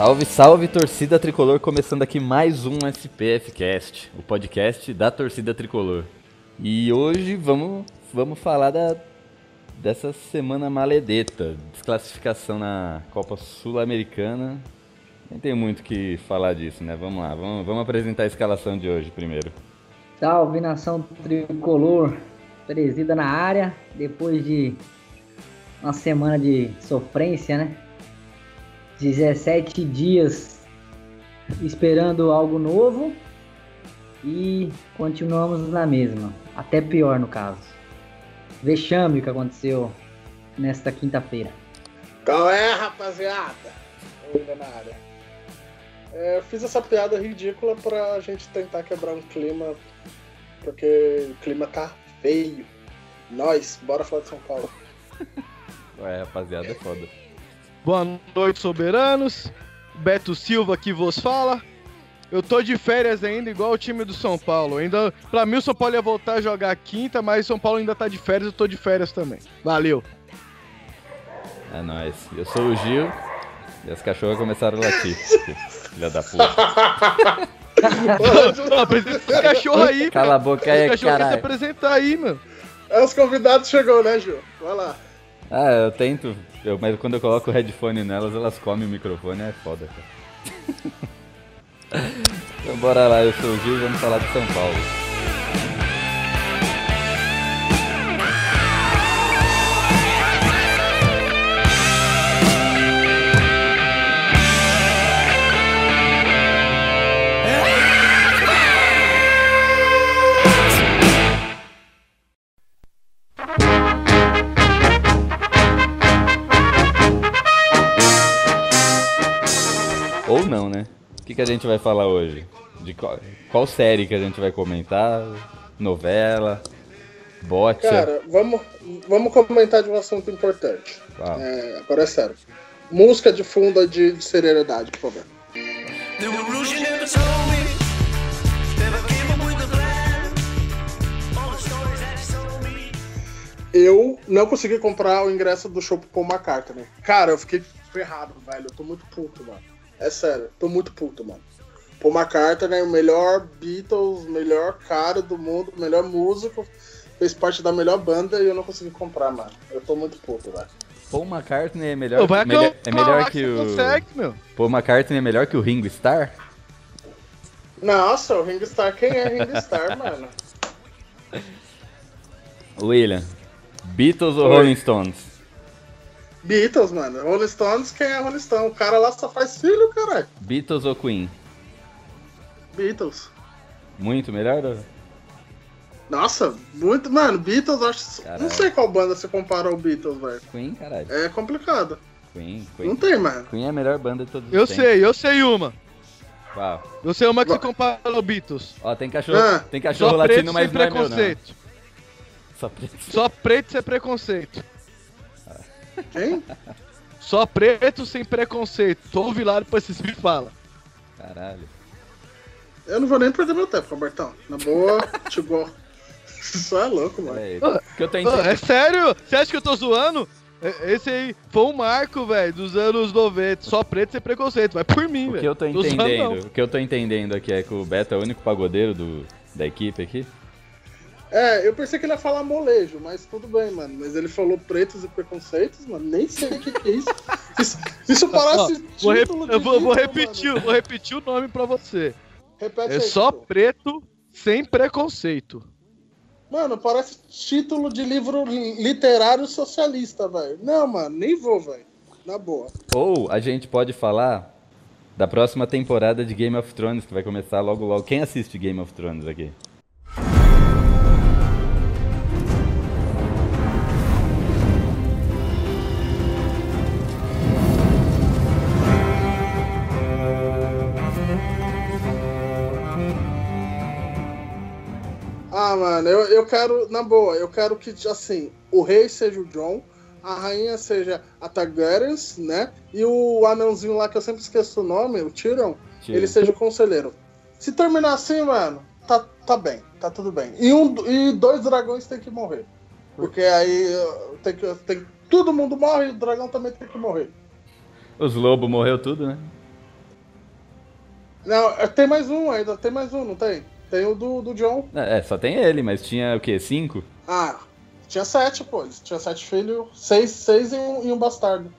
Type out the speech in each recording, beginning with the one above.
Salve, salve torcida tricolor, começando aqui mais um SPF Cast, o podcast da torcida tricolor. E hoje vamos, vamos falar da, dessa semana maledeta, desclassificação na Copa Sul-Americana. Nem tem muito que falar disso, né? Vamos lá, vamos, vamos apresentar a escalação de hoje primeiro. Salve nação tricolor, presida na área, depois de uma semana de sofrência, né? 17 dias esperando algo novo e continuamos na mesma, até pior no caso. Vexame o que aconteceu nesta quinta-feira. Qual é, rapaziada? Ainda na área. É, eu fiz essa piada ridícula pra gente tentar quebrar um clima, porque o clima tá feio. Nós, bora falar de São Paulo. Ué, rapaziada, é foda. Boa noite, soberanos. Beto Silva que vos fala. Eu tô de férias ainda, igual o time do São Paulo. Ainda, pra mim, o São Paulo ia voltar a jogar quinta, mas o São Paulo ainda tá de férias, eu tô de férias também. Valeu. É nóis. Eu sou o Gil e as cachorras começaram a latir. Filha da puta. Apresenta esse cachorro aí, Cala a boca Esse aí, cachorro quer se apresentar aí, mano. É, os convidados chegou, né, Gil? Vai lá. Ah, eu tento, eu- mas quando eu coloco o headphone nelas, elas comem o microfone, é foda, cara. então bora lá, eu sou o Gil e vamos falar de São Paulo. Ou não, né? O que, que a gente vai falar hoje? De qual, qual série que a gente vai comentar? Novela? Bote? Cara, vamos, vamos comentar de um assunto importante. Qual? É, agora é sério. Música de fundo de, de seriedade, por favor. Eu não consegui comprar o ingresso do show pro Paul McCartney. Cara, eu fiquei ferrado, velho. Eu tô muito puto, mano. É sério, tô muito puto, mano. Paul McCartney, o melhor Beatles, o melhor cara do mundo, melhor músico, fez parte da melhor banda e eu não consegui comprar, mano. Eu tô muito puto, velho. Paul McCartney é melhor, vai melhor- é melhor que o. consegue, meu. Paul McCartney é melhor que o Ringo Starr? Nossa, o Ringo Starr, quem é Ringo Starr, mano? William, Beatles ou Oi. Rolling Stones? Beatles, mano. Rolling Stones, quem é Rolling Stone? O cara lá só faz filho, caralho. Beatles ou Queen? Beatles. Muito melhor? ou- Nossa, muito. Mano, Beatles, acho. Caralho. Não sei qual banda se compara ao Beatles, velho. Queen, caralho. É complicado. Queen, Não Queen. tem, mano. Queen é a melhor banda de todos os Eu tempos. sei, eu sei uma. Qual? Eu sei uma que Vai. se compara ao Beatles. Ó, tem cachorro, Ah, tem cachorro Só latino, preto mas não é meu, não. preconceito. Só preto. Só preto sem preconceito. Quem? Só preto sem preconceito. Ouve lá depois vocês me falam. Caralho. Eu não vou nem perder meu tempo, Robertão. Na boa, tipo. Isso é louco, mano. O que eu tô Ô, entendendo. é sério? Você acha que eu tô zoando? É- Esse aí foi um marco, velho, dos anos 90. Só preto sem preconceito. Vai por mim, O velho. que eu tô entendendo, o que eu tô entendendo aqui é que o Beto é o único pagodeiro do, da equipe aqui. É, eu pensei que ele ia falar molejo, mas tudo bem, mano. Mas ele falou pretos e preconceitos, mano. Nem sei o que, que é isso. Isso, isso Ó, parece. vou rep- eu vou, repetir, mano. vou repetir o nome pra você. Repete É aí, só Chico. preto sem preconceito. Mano, parece título de livro li- literário socialista, velho. Não, mano, nem vou, velho. Na boa. Ou a gente pode falar da próxima temporada de Game of Thrones, que vai começar logo logo. Quem assiste Game of Thrones aqui? Mano, eu, eu quero, na boa, eu quero que, assim, o rei seja o John, a rainha seja a Targaryens, né? E o anãozinho lá, que eu sempre esqueço o nome, o Tyrion, Tyrion. ele seja o conselheiro. Se terminar assim, mano, tá, tá bem, tá tudo bem. E, um, e dois dragões tem que morrer. Porque aí tem que, tem, todo mundo morre e o dragão também tem que morrer. Os lobos morreu tudo, né? Não, é, tem mais um ainda, tem mais um, não tem? Tem o do, do John. É, só tem ele, mas tinha o quê? Cinco? Ah, tinha sete, pô. Eles tinha sete filhos, seis, seis e um, e um bastardo.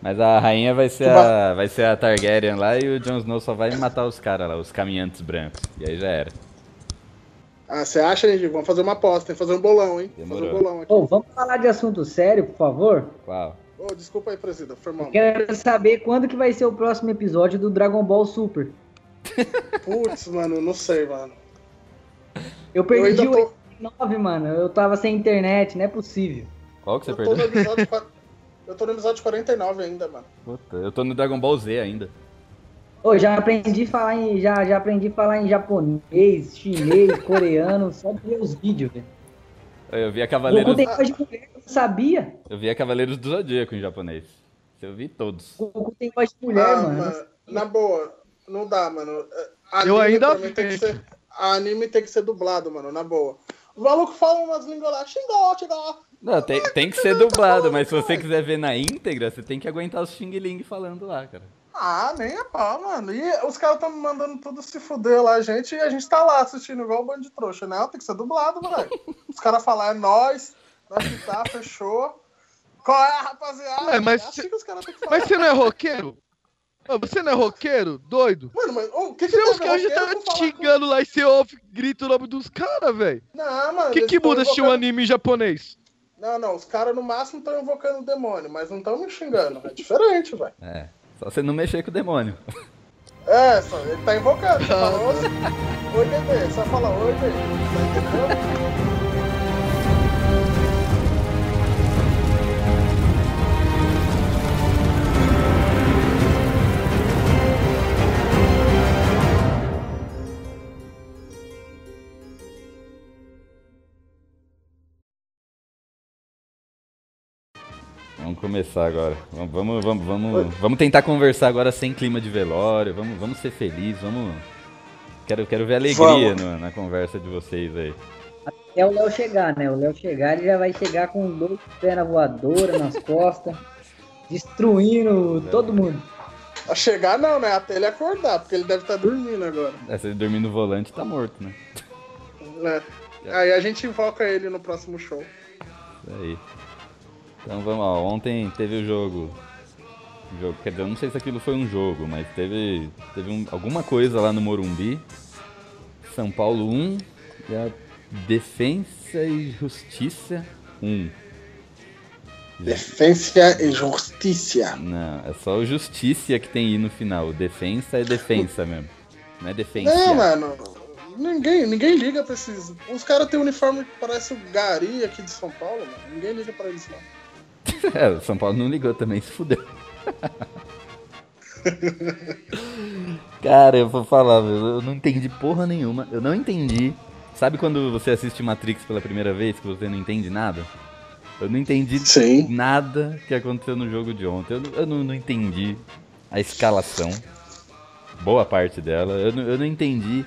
Mas a rainha vai ser a, vai ser a Targaryen lá e o Jon Snow só vai matar os caras lá, os caminhantes brancos. E aí já era. Ah, você acha, hein, Gil? Vamos fazer uma aposta, tem que fazer um bolão, hein? Fazer um Demorou. bolão aqui. Ô, vamos falar de assunto sério, por favor? Qual? Ô, desculpa aí, presida, foi mal. Quero saber quando que vai ser o próximo episódio do Dragon Ball Super. Putz, mano, não sei, mano. Eu Eu perdi ainda o tô, 9, mano. Eu tava sem internet, não é possível. Qual que você eu tô no perdeu? episódio... Eu tô no episódio 49 ainda, mano. Puta, eu tô no Dragon Ball Z ainda. Ô, já aprendi a falar em já, já aprendi a falar em japonês, chinês, coreano, só de ver os vídeos, velho. Eu vi a Cavaleiros, tem voz de mulher, eu não sabia. eu vi a Cavaleiros do Zodíaco em japonês. Eu vi todos. Goku tem voz de mulher, ah, mano. mano, na boa, não dá, mano. Eu ainda pra mim tem que ser, anime tem que ser dublado, mano, na boa. Os malucos falam umas línguas lá, xingó, xingó. Não, tem, tem que ser dublado, mas se você quiser ver na íntegra, você tem que aguentar os Xing Ling falando lá, cara. Ah, nem é pau, mano. E os caras tão me mandando tudo se fuder lá, gente, e a gente tá lá assistindo igual um bando de trouxa, né? Tem que ser dublado, moleque. Os caras falam, é nós, nós que tá, fechou. Qual é, rapaziada? É, mas é assim falar. Mas você não é roqueiro? Você não é roqueiro? Doido? Mano, mas o que que Seus a ver caras já com com- xingando lá e você ouve, grita o nome dos caras, velho. Não, mano. O que que muda um invocando- anime em japonês? Não, não, os caras no máximo estão invocando o demônio, mas não estão me xingando. É diferente, velho. É. Só você não mexer com o demônio. É, só, ele tá invocando. Você oi, bebê. Só fala, oi, bebê. Tá entendendo? Começar agora. Vamos, vamos, vamos, vamos, vamos tentar conversar agora sem clima de velório. Vamos, vamos ser felizes. Vamos. Quero, quero ver alegria no- na conversa de vocês aí. É o Léo chegar, né? O Léo chegar, ele já vai chegar com dois pés na voadora, nas costas, destruindo todo mundo. A chegar não, né? Até ele acordar, porque ele deve estar dormindo agora. É, se ele dormir no volante, tá morto, né? Né? Aí a gente invoca ele no próximo show. Isso aí. Então vamos lá. Ontem teve o jogo. O jogo quer dizer, eu não sei se aquilo foi um jogo, mas teve, teve um- alguma coisa lá no Morumbi. São Paulo 1 e a Defensa e Justiça 1. Defensa e justiça. Não, é só o Justiça que tem I no final. Defensa é Defensa mesmo. Não é Defensa. Não, mano. Ninguém, ninguém liga pra esses. Os caras têm um uniforme que parece o Gari aqui de São Paulo, mano. Ninguém liga pra eles, não. É, o São Paulo não ligou também, se fudeu. Cara, eu vou falar, eu não entendi porra nenhuma. Eu não entendi. Sabe quando você assiste Matrix pela primeira vez que você não entende nada? Eu não entendi Sim. nada que aconteceu no jogo de ontem. Eu, não- eu não, não entendi a escalação. Boa parte dela. Eu não, eu não entendi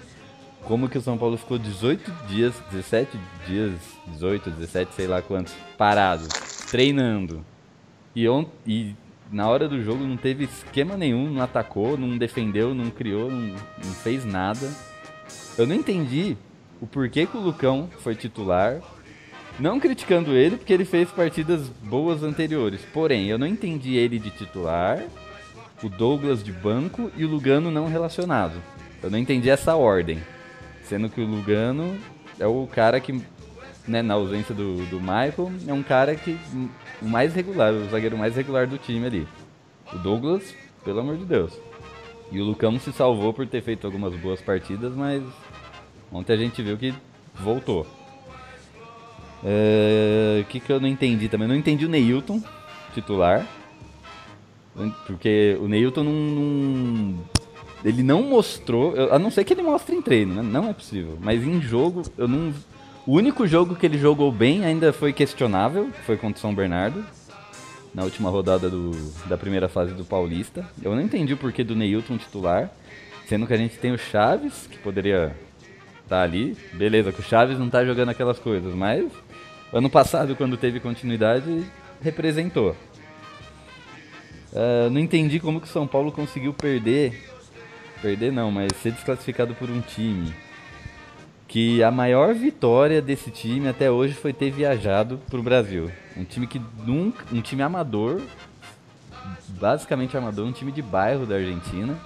como que o São Paulo ficou 18 dias, 17 dias, 18, 17, sei lá quantos, parado, treinando. E, on, e na hora do jogo não teve esquema nenhum, não atacou, não defendeu, não criou, não, não fez nada. Eu não entendi o porquê que o Lucão foi titular. Não criticando ele, porque ele fez partidas boas anteriores. Porém, eu não entendi ele de titular, o Douglas de banco e o Lugano não relacionado. Eu não entendi essa ordem. Sendo que o Lugano é o cara que, né, na ausência do, do Michael, é um cara que o mais regular, o zagueiro mais regular do time ali. O Douglas, pelo amor de Deus. E o Lucão se salvou por ter feito algumas boas partidas, mas ontem a gente viu que voltou. É, O que, que eu não entendi também? Não entendi o Neilton, titular. Porque o Neilton não, não- Ele não mostrou. A não ser que ele mostre em treino, né? Não é possível. Mas em jogo, eu não. O único jogo que ele jogou bem ainda foi questionável, que foi contra o São Bernardo. Na última rodada do, da primeira fase do Paulista. Eu não entendi o porquê do Neilton titular. Sendo que a gente tem o Chaves, que poderia tá ali. Beleza, que o Chaves não tá jogando aquelas coisas, mas ano passado, quando teve continuidade, representou. Ah, não entendi como que o São Paulo conseguiu perder perder não, mas ser desclassificado por um time que a maior vitória desse time até hoje foi ter viajado pro Brasil. Um time que nunca, um time amador, basicamente amador, um time de bairro da Argentina,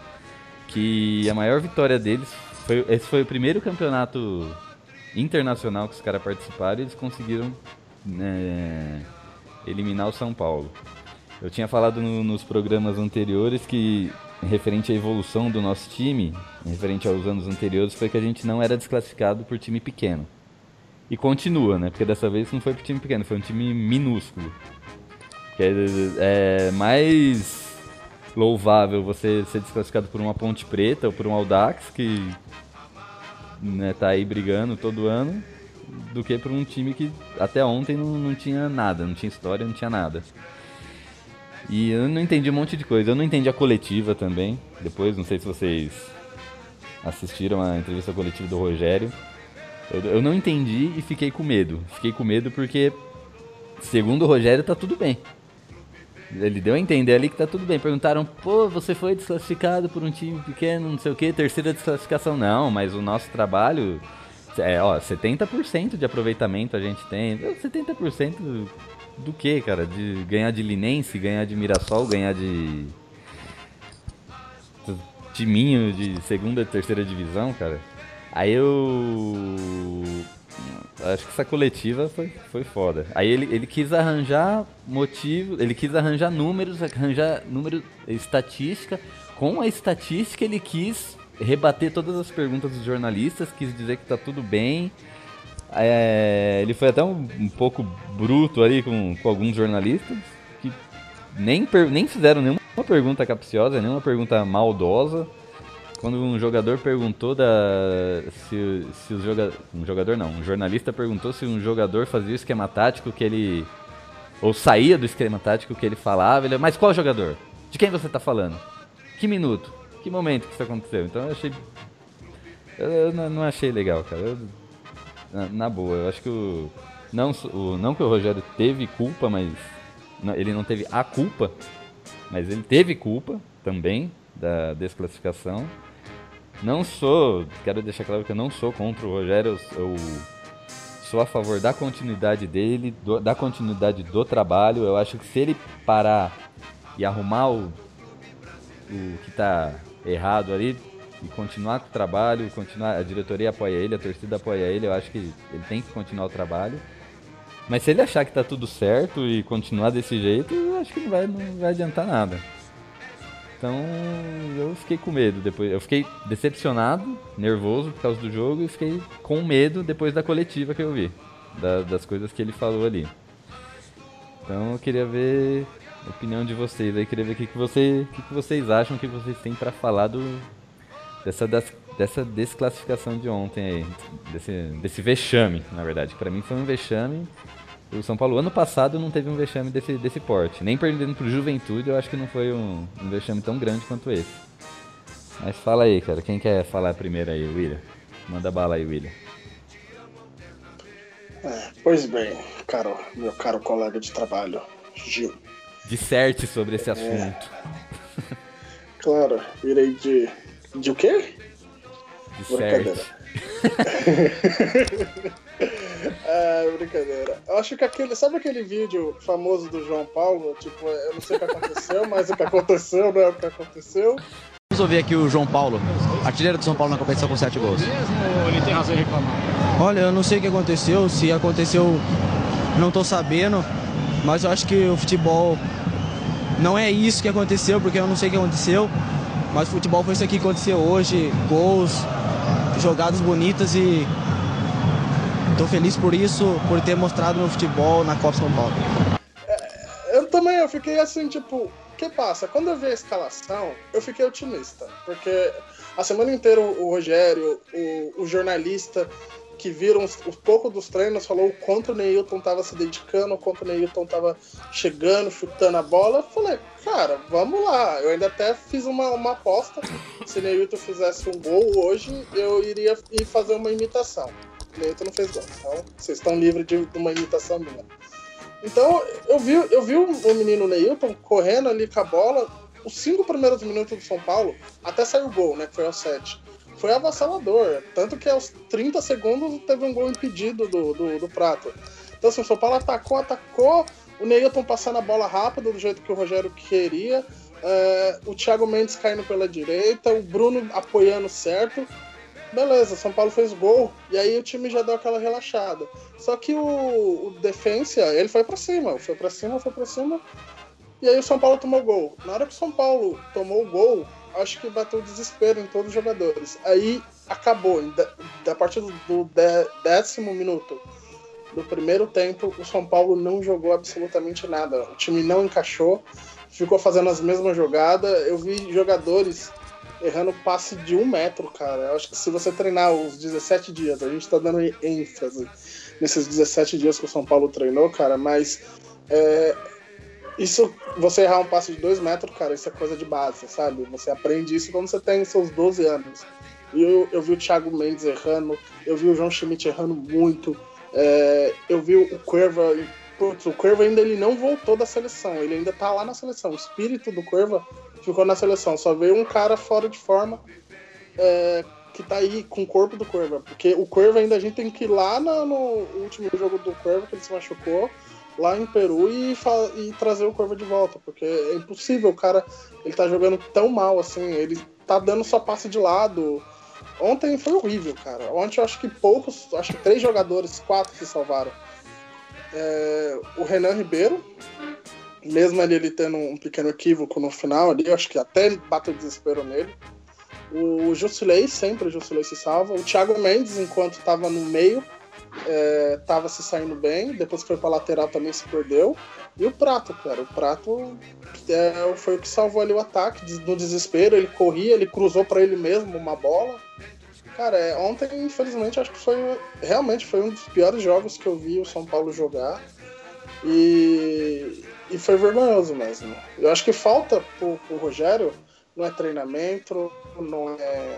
que a maior vitória deles foi esse foi o primeiro campeonato internacional que os caras participaram e eles conseguiram né, eliminar o São Paulo. Eu tinha falado no- nos programas anteriores que, referente à evolução do nosso time, referente aos anos anteriores, foi que a gente não era desclassificado por time pequeno. E continua, né? Porque dessa vez não foi por time pequeno, foi um time minúsculo. Que é, é mais louvável você ser desclassificado por uma Ponte Preta ou por um Audax, que né, tá aí brigando todo ano, do que por um time que até ontem não, não tinha nada, não tinha história, não tinha nada. E eu não entendi um monte de coisa. Eu não entendi a coletiva também. Depois, não sei se vocês assistiram a entrevista coletiva do Rogério. Eu, eu não entendi e fiquei com medo. Fiquei com medo porque, segundo o Rogério, tá tudo bem. Ele deu a entender ali que tá tudo bem. Perguntaram, pô, você foi desclassificado por um time pequeno, não sei o que, terceira desclassificação. Não, mas o nosso trabalho é, ó, 70% de aproveitamento a gente tem. 70% do que, cara? De ganhar de Linense, ganhar de Mirassol, ganhar de. timinho de segunda e terceira divisão, cara. Aí eu. Acho que essa coletiva foi, foi foda. Aí ele, ele quis arranjar motivo, ele quis arranjar números, arranjar número, estatística. Com a estatística ele quis rebater todas as perguntas dos jornalistas, quis dizer que tá tudo bem. É, ele foi até um, um pouco bruto ali com, com alguns jornalistas que nem, nem fizeram nenhuma pergunta capciosa, nenhuma pergunta maldosa. Quando um jogador perguntou da, se, se os um jogador não, um jornalista perguntou se um jogador fazia o esquema tático que ele ou saía do esquema tático que ele falava, ele, mas qual jogador? De quem você tá falando? Que minuto? Que momento que isso aconteceu? Então eu achei eu não, não achei legal, cara. Eu- na, boa, eu acho que o não, o não que o Rogério teve culpa, mas não, ele não teve a culpa, mas ele teve culpa também da desclassificação. Não sou, quero deixar claro que eu não sou contra o Rogério, eu, eu sou a favor da continuidade dele, do- da continuidade do trabalho. Eu acho que se ele parar e arrumar o, o que tá errado ali e continuar com o trabalho, continuar, a diretoria apoia ele, a torcida apoia ele, eu acho que ele tem que continuar o trabalho. Mas se ele achar que tá tudo certo e continuar desse jeito, eu acho que não vai, não vai adiantar nada. Então eu fiquei com medo depois. Eu fiquei decepcionado, nervoso por causa do jogo e fiquei com medo depois da coletiva que eu vi. da- das coisas que ele falou ali. Então eu queria ver a opinião de vocês aí, queria ver o que, que, você, que, que vocês acham, o que vocês têm pra falar do, dessa, dessa desclassificação de ontem aí. Desse, desse vexame, na verdade. Pra mim foi um vexame. O São Paulo ano passado não teve um vexame desse, desse porte. Nem perdendo pro Juventude, eu acho que não foi um, um vexame tão grande quanto esse. Mas fala aí, cara. Quem quer falar primeiro aí, William? Manda bala aí, William. É, pois bem, caro, meu caro colega de trabalho, Gil. Disserte sobre esse assunto. Claro, irei de. De o quê? Disserte. é, brincadeira. Eu acho que aquele. Sabe aquele vídeo famoso do João Paulo? Tipo, eu não sei o que aconteceu, mas o que aconteceu não é o que aconteceu. Vamos ouvir aqui o João Paulo, artilheiro do São Paulo na competição com 7 gols. Olha, eu não sei o que aconteceu, se aconteceu, não tô sabendo, mas eu acho que o futebol não é isso que aconteceu, porque eu não sei o que aconteceu, mas futebol foi isso aqui que aconteceu hoje, gols, jogadas bonitas e tô feliz por isso, por ter mostrado meu futebol na Copa São Paulo. Eu também, eu fiquei assim, tipo, que passa? Quando eu vi a escalação, eu fiquei otimista. Porque a semana inteira o Rogério, o, o jornalista que viram os, os pouco dos treinos, falou o quanto o Neilton tava se dedicando, o quanto o Neilton tava chegando, chutando a bola. Eu falei, cara, vamos lá. Eu ainda até fiz uma, uma aposta. Se o Neilton fizesse um gol hoje, eu iria ir fazer uma imitação. O Neilton não fez gol. Então, vocês estão livres de, de uma imitação minha. Então, eu vi, eu vi o menino Neilton correndo ali com a bola, os cinco primeiros minutos do São Paulo, até saiu o gol, né? Que foi ao 7. Foi avassalador. Tanto que aos 30 segundos teve um gol impedido do, do, do Prato. Então, assim, o São Paulo atacou, atacou. O Neilton passando a bola rápido, do jeito que o Rogério queria. É, o Thiago Mendes caindo pela direita. O Bruno apoiando certo. Beleza, São Paulo fez gol. E aí o time já deu aquela relaxada. Só que o, o Defensa, ele foi pra cima. Foi pra cima, foi pra cima. E aí o São Paulo tomou gol. Na hora que o São Paulo tomou o gol, acho que bateu desespero em todos os jogadores. Aí acabou. Da, da partir do, do dé- décimo minuto do primeiro tempo, o São Paulo não jogou absolutamente nada. O time não encaixou, ficou fazendo as mesmas jogadas. Eu vi jogadores errando passe de um metro, cara. Eu acho que se você treinar os 17 dias, a gente tá dando ênfase nesses 17 dias que o São Paulo treinou, cara, mas é, isso, você errar um passe de dois metros, cara, isso é coisa de base, sabe? Você aprende isso quando você tem seus 12 anos. E eu, eu vi o Thiago Mendes errando, eu vi o João Schmidt errando muito, é, eu vi o Curva. Putz, o Curva ainda ele não voltou da seleção, ele ainda tá lá na seleção. O espírito do Curva ficou na seleção, só veio um cara fora de forma é, que tá aí com o corpo do Curva. Porque o Curva ainda a gente tem que ir lá na- no último jogo do Curva, que ele se machucou, lá em Peru e, e trazer o Curva de volta. Porque é impossível, o cara ele tá jogando tão mal assim, ele tá dando só passe de lado. Ontem foi horrível, cara. Ontem eu acho que poucos, acho que três jogadores, quatro se salvaram. É, o Renan Ribeiro, mesmo ali ele tendo um pequeno equívoco no final ali, eu acho que até bateu desespero nele. O Jusilei, sempre o Jusilei se salva. O Thiago Mendes, enquanto estava no meio, estava se saindo bem. Depois foi para lateral também se perdeu. E o Prato, cara. O Prato é, foi o que salvou ali o ataque. No desespero, ele corria, ele cruzou para ele mesmo uma bola. Cara, é, ontem, infelizmente, acho que foi realmente foi um dos piores jogos que eu vi o São Paulo jogar. E, e foi vergonhoso mesmo. Eu acho que falta pro, pro Rogério não é treinamento, não é.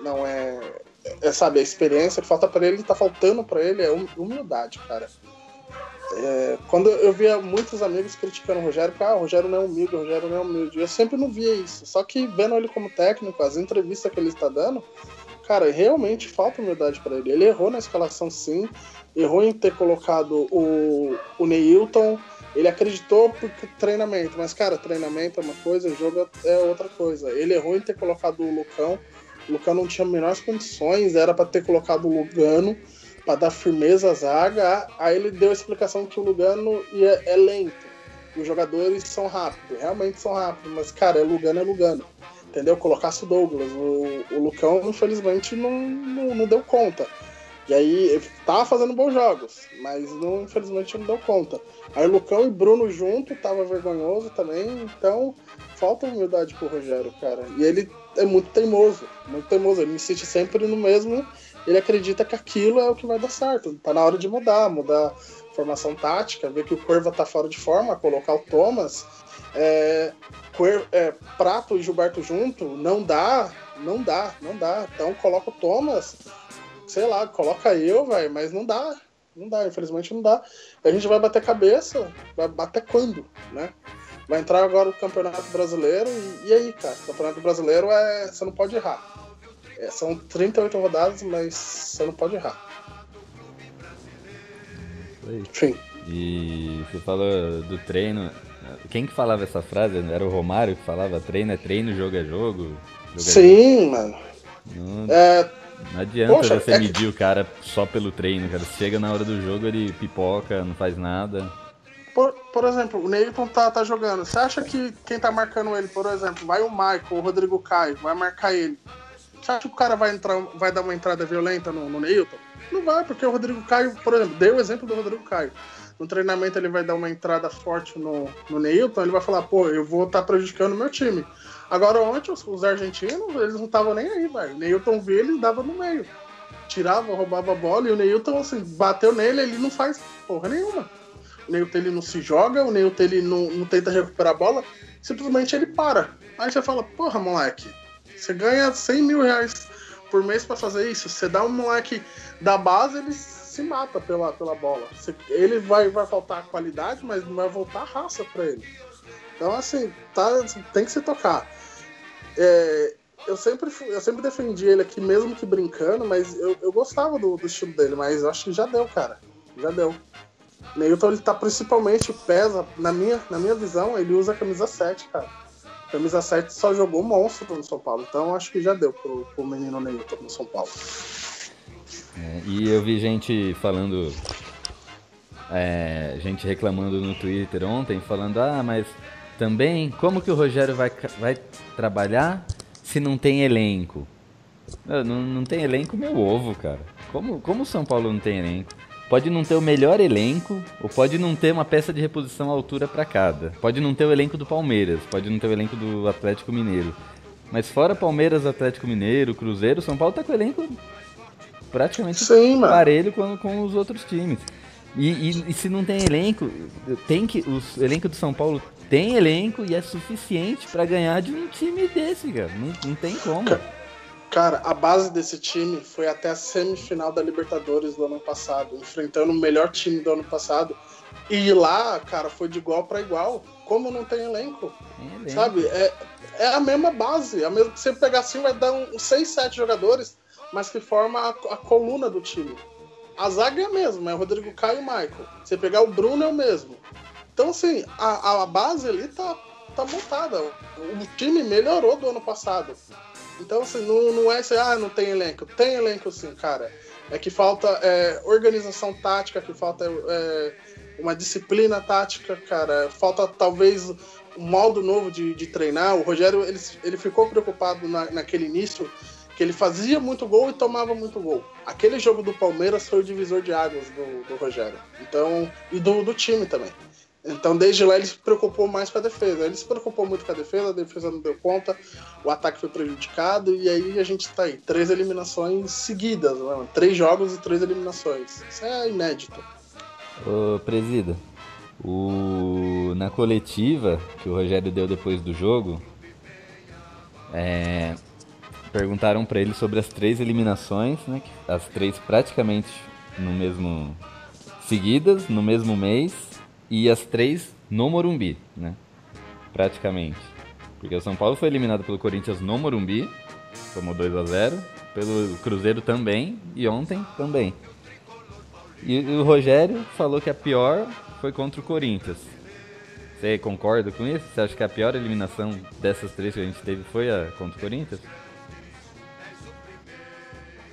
Não é. É, sabe, a experiência que falta pra ele, tá faltando pra ele é hum- humildade, cara. É, quando eu via muitos amigos criticando o Rogério, porque ah, o Rogério não é humilde, o Rogério não é humilde. Eu sempre não via isso. Só que vendo ele como técnico, as entrevistas que ele está dando, cara, realmente falta humildade pra ele. Ele errou na escalação sim, errou em ter colocado o, o Neilton, ele acreditou porque treinamento, mas cara, treinamento é uma coisa, jogo é outra coisa. Ele errou em ter colocado o Lucão. O Lucão não tinha menores condições, era para ter colocado o Lugano para dar firmeza à zaga. Aí ele deu a explicação que o Lugano ia, é lento. Os jogadores são rápidos, realmente são rápidos, mas cara, é Lugano é Lugano. Entendeu? Colocasse o Douglas. O, o Lucão, infelizmente, não, não, não deu conta. E aí, ele tava fazendo bons jogos, mas não, infelizmente não deu conta. Aí Lucão e Bruno junto, tava vergonhoso também, então falta humildade pro Rogério, cara. E ele é muito teimoso, muito teimoso. Ele insiste sempre no mesmo, ele acredita que aquilo é o que vai dar certo. Tá na hora de mudar, mudar formação tática, ver que o Curva tá fora de forma, colocar o Thomas. É, é, Prato e Gilberto junto, não dá, não dá, não dá. Então coloca o Thomas, sei lá, coloca eu, velho, mas não dá. Não dá, infelizmente não dá. A gente vai bater cabeça, vai bater quando, né? Vai entrar agora o Campeonato Brasileiro e, e aí, cara? O Campeonato Brasileiro é. Você não pode errar. É, são 38 rodadas, mas você não pode errar. Foi. Enfim. E você falou do treino. Quem que falava essa frase? Era o Romário que falava treino é treino, jogo é jogo. jogo é Sim, mano. jogo. Não, É, não adianta Poxa, você é que- medir o cara só pelo treino, cara. Chega na hora do jogo, ele pipoca, não faz nada. Por, por exemplo, o Neilton tá, tá jogando. Você acha que quem tá marcando ele, por exemplo, vai o Michael, o Rodrigo Caio, vai marcar ele. Você acha que o cara vai, entrar, vai dar uma entrada violenta no, no Neilton? Não vai, porque o Rodrigo Caio, por exemplo, dei o exemplo do Rodrigo Caio. No treinamento ele vai dar uma entrada forte no, no Neilton, ele vai falar, pô, eu vou estar prejudicando o meu time. Agora ontem os, os argentinos, eles não estavam nem aí, velho. Neilton via, ele dava no meio. Tirava, roubava a bola e o Neilton, assim, bateu nele, ele não faz porra nenhuma. O Neilton não se joga, o Neilton não, não tenta recuperar a bola, simplesmente ele para. Aí você fala, porra, moleque, você ganha 100 mil reais por mês pra fazer isso. Você dá um moleque da base, ele se mata pela, pela bola. Você- ele vai, vai faltar qualidade, mas não vai voltar raça pra ele. Então, assim, tá, tem que se tocar. É, eu, sempre, eu sempre defendi ele aqui, mesmo que brincando, mas eu, eu gostava do, do estilo dele, mas acho que já deu, cara. Já deu. Neilton, ele tá principalmente, pesa, na minha, na minha visão, ele usa a camisa 7, cara. Camisa 7 só jogou monstro no São Paulo, então acho que já deu pro, pro menino Neilton no São Paulo. É, e eu vi gente falando. é, gente reclamando no Twitter ontem, falando, ah, mas também, como que o Rogério vai, vai trabalhar se não tem elenco? Não, não tem elenco, meu ovo, cara. Como, como o São Paulo não tem elenco? Pode não ter o melhor elenco, ou pode não ter uma peça de reposição à altura pra cada. Pode não ter o elenco do Palmeiras, pode não ter o elenco do Atlético Mineiro. Mas fora Palmeiras, Atlético Mineiro, Cruzeiro, São Paulo tá com o elenco praticamente Sim, parelho com, com os outros times. E, e- e se não tem elenco, tem que o elenco do São Paulo tem elenco e é suficiente pra ganhar de um time desse, cara. Não, não tem como. Cara, a base desse time foi até a semifinal da Libertadores do ano passado, enfrentando o melhor time do ano passado. E lá, cara, foi de igual para igual. Como não tem elenco, elenco. sabe? É, é a mesma base. A mesma, você pegar assim, vai dar uns 6, 7 jogadores, mas que forma a, a coluna do time. A zaga é a mesma, é o Rodrigo Caio e o Michael. Você pegar o Bruno é o mesmo. Então, assim, a, a base ali tá, tá montada. O time melhorou do ano passado. Então, assim, não, não é assim, ah, não tem elenco. Tem elenco sim, cara. É que falta é, organização tática, que falta é, uma disciplina tática, cara. Falta talvez um modo novo de, de treinar. O Rogério, ele, ele ficou preocupado na- naquele início que ele fazia muito gol e tomava muito gol. Aquele jogo do Palmeiras foi o divisor de águas do, do Rogério. Então, e do, do time também. Então, desde lá, ele se preocupou mais com a defesa. Ele se preocupou muito com a defesa, a defesa não deu conta, o ataque foi prejudicado, e aí a gente tá aí. Três eliminações seguidas, né? três jogos e três eliminações. Isso é inédito. Ô, Presida, o... na coletiva que o Rogério deu depois do jogo, é, perguntaram pra ele sobre as três eliminações, né? As três praticamente no mesmo. seguidas, no mesmo mês, e as três no Morumbi, né? Praticamente. Porque o São Paulo foi eliminado pelo Corinthians no Morumbi, tomou 2 a 0 pelo Cruzeiro também, e ontem também. E o Rogério falou que a pior foi contra o Corinthians. Você concorda com isso? Você acha que a pior eliminação dessas três que a gente teve foi a contra o Corinthians?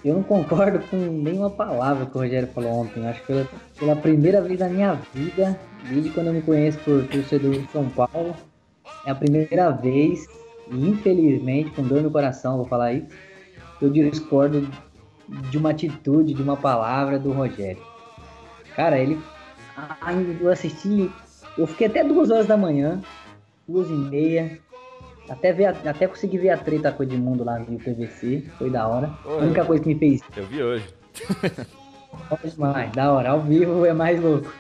Eu não concordo com nenhuma palavra que o Rogério falou ontem. Acho que pela, pela primeira vez na minha vida, desde quando eu me conheço por torcedor de São Paulo, é a primeira vez, e infelizmente, com dor no coração, vou falar isso, que eu discordo de uma atitude, de uma palavra do Rogério. Cara, ele. Eu assisti. Eu fiquei até duas horas da manhã, duas e meia. Até, ver a- até consegui ver a treta com o Edmundo lá no PVC. Foi da hora. A Oi. única coisa que me fez Eu vi hoje. Bom demais, da hora. Ao vivo é mais louco.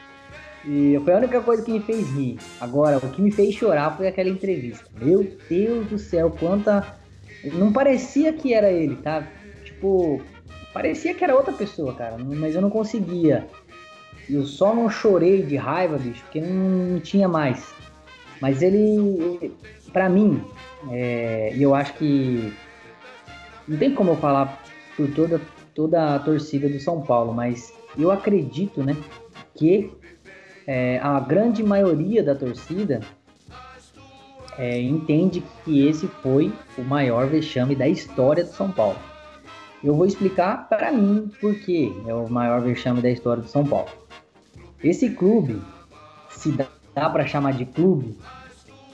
E foi a única coisa que me fez rir. Agora, o que me fez chorar foi aquela entrevista. Meu Deus do céu, quanta. Não parecia que era ele, tá? Tipo, parecia que era outra pessoa, cara. Mas eu não conseguia. Eu só não chorei de raiva, bicho, porque não tinha mais. Mas ele, pra mim, é, e eu acho que não tem como eu falar por toda, toda a torcida do São Paulo, mas eu acredito, né, que é, a grande maioria da torcida é, entende que esse foi o maior vexame da história do São Paulo. Eu vou explicar para mim por que é o maior vexame da história do São Paulo. Esse clube, se dá, dá para chamar de clube,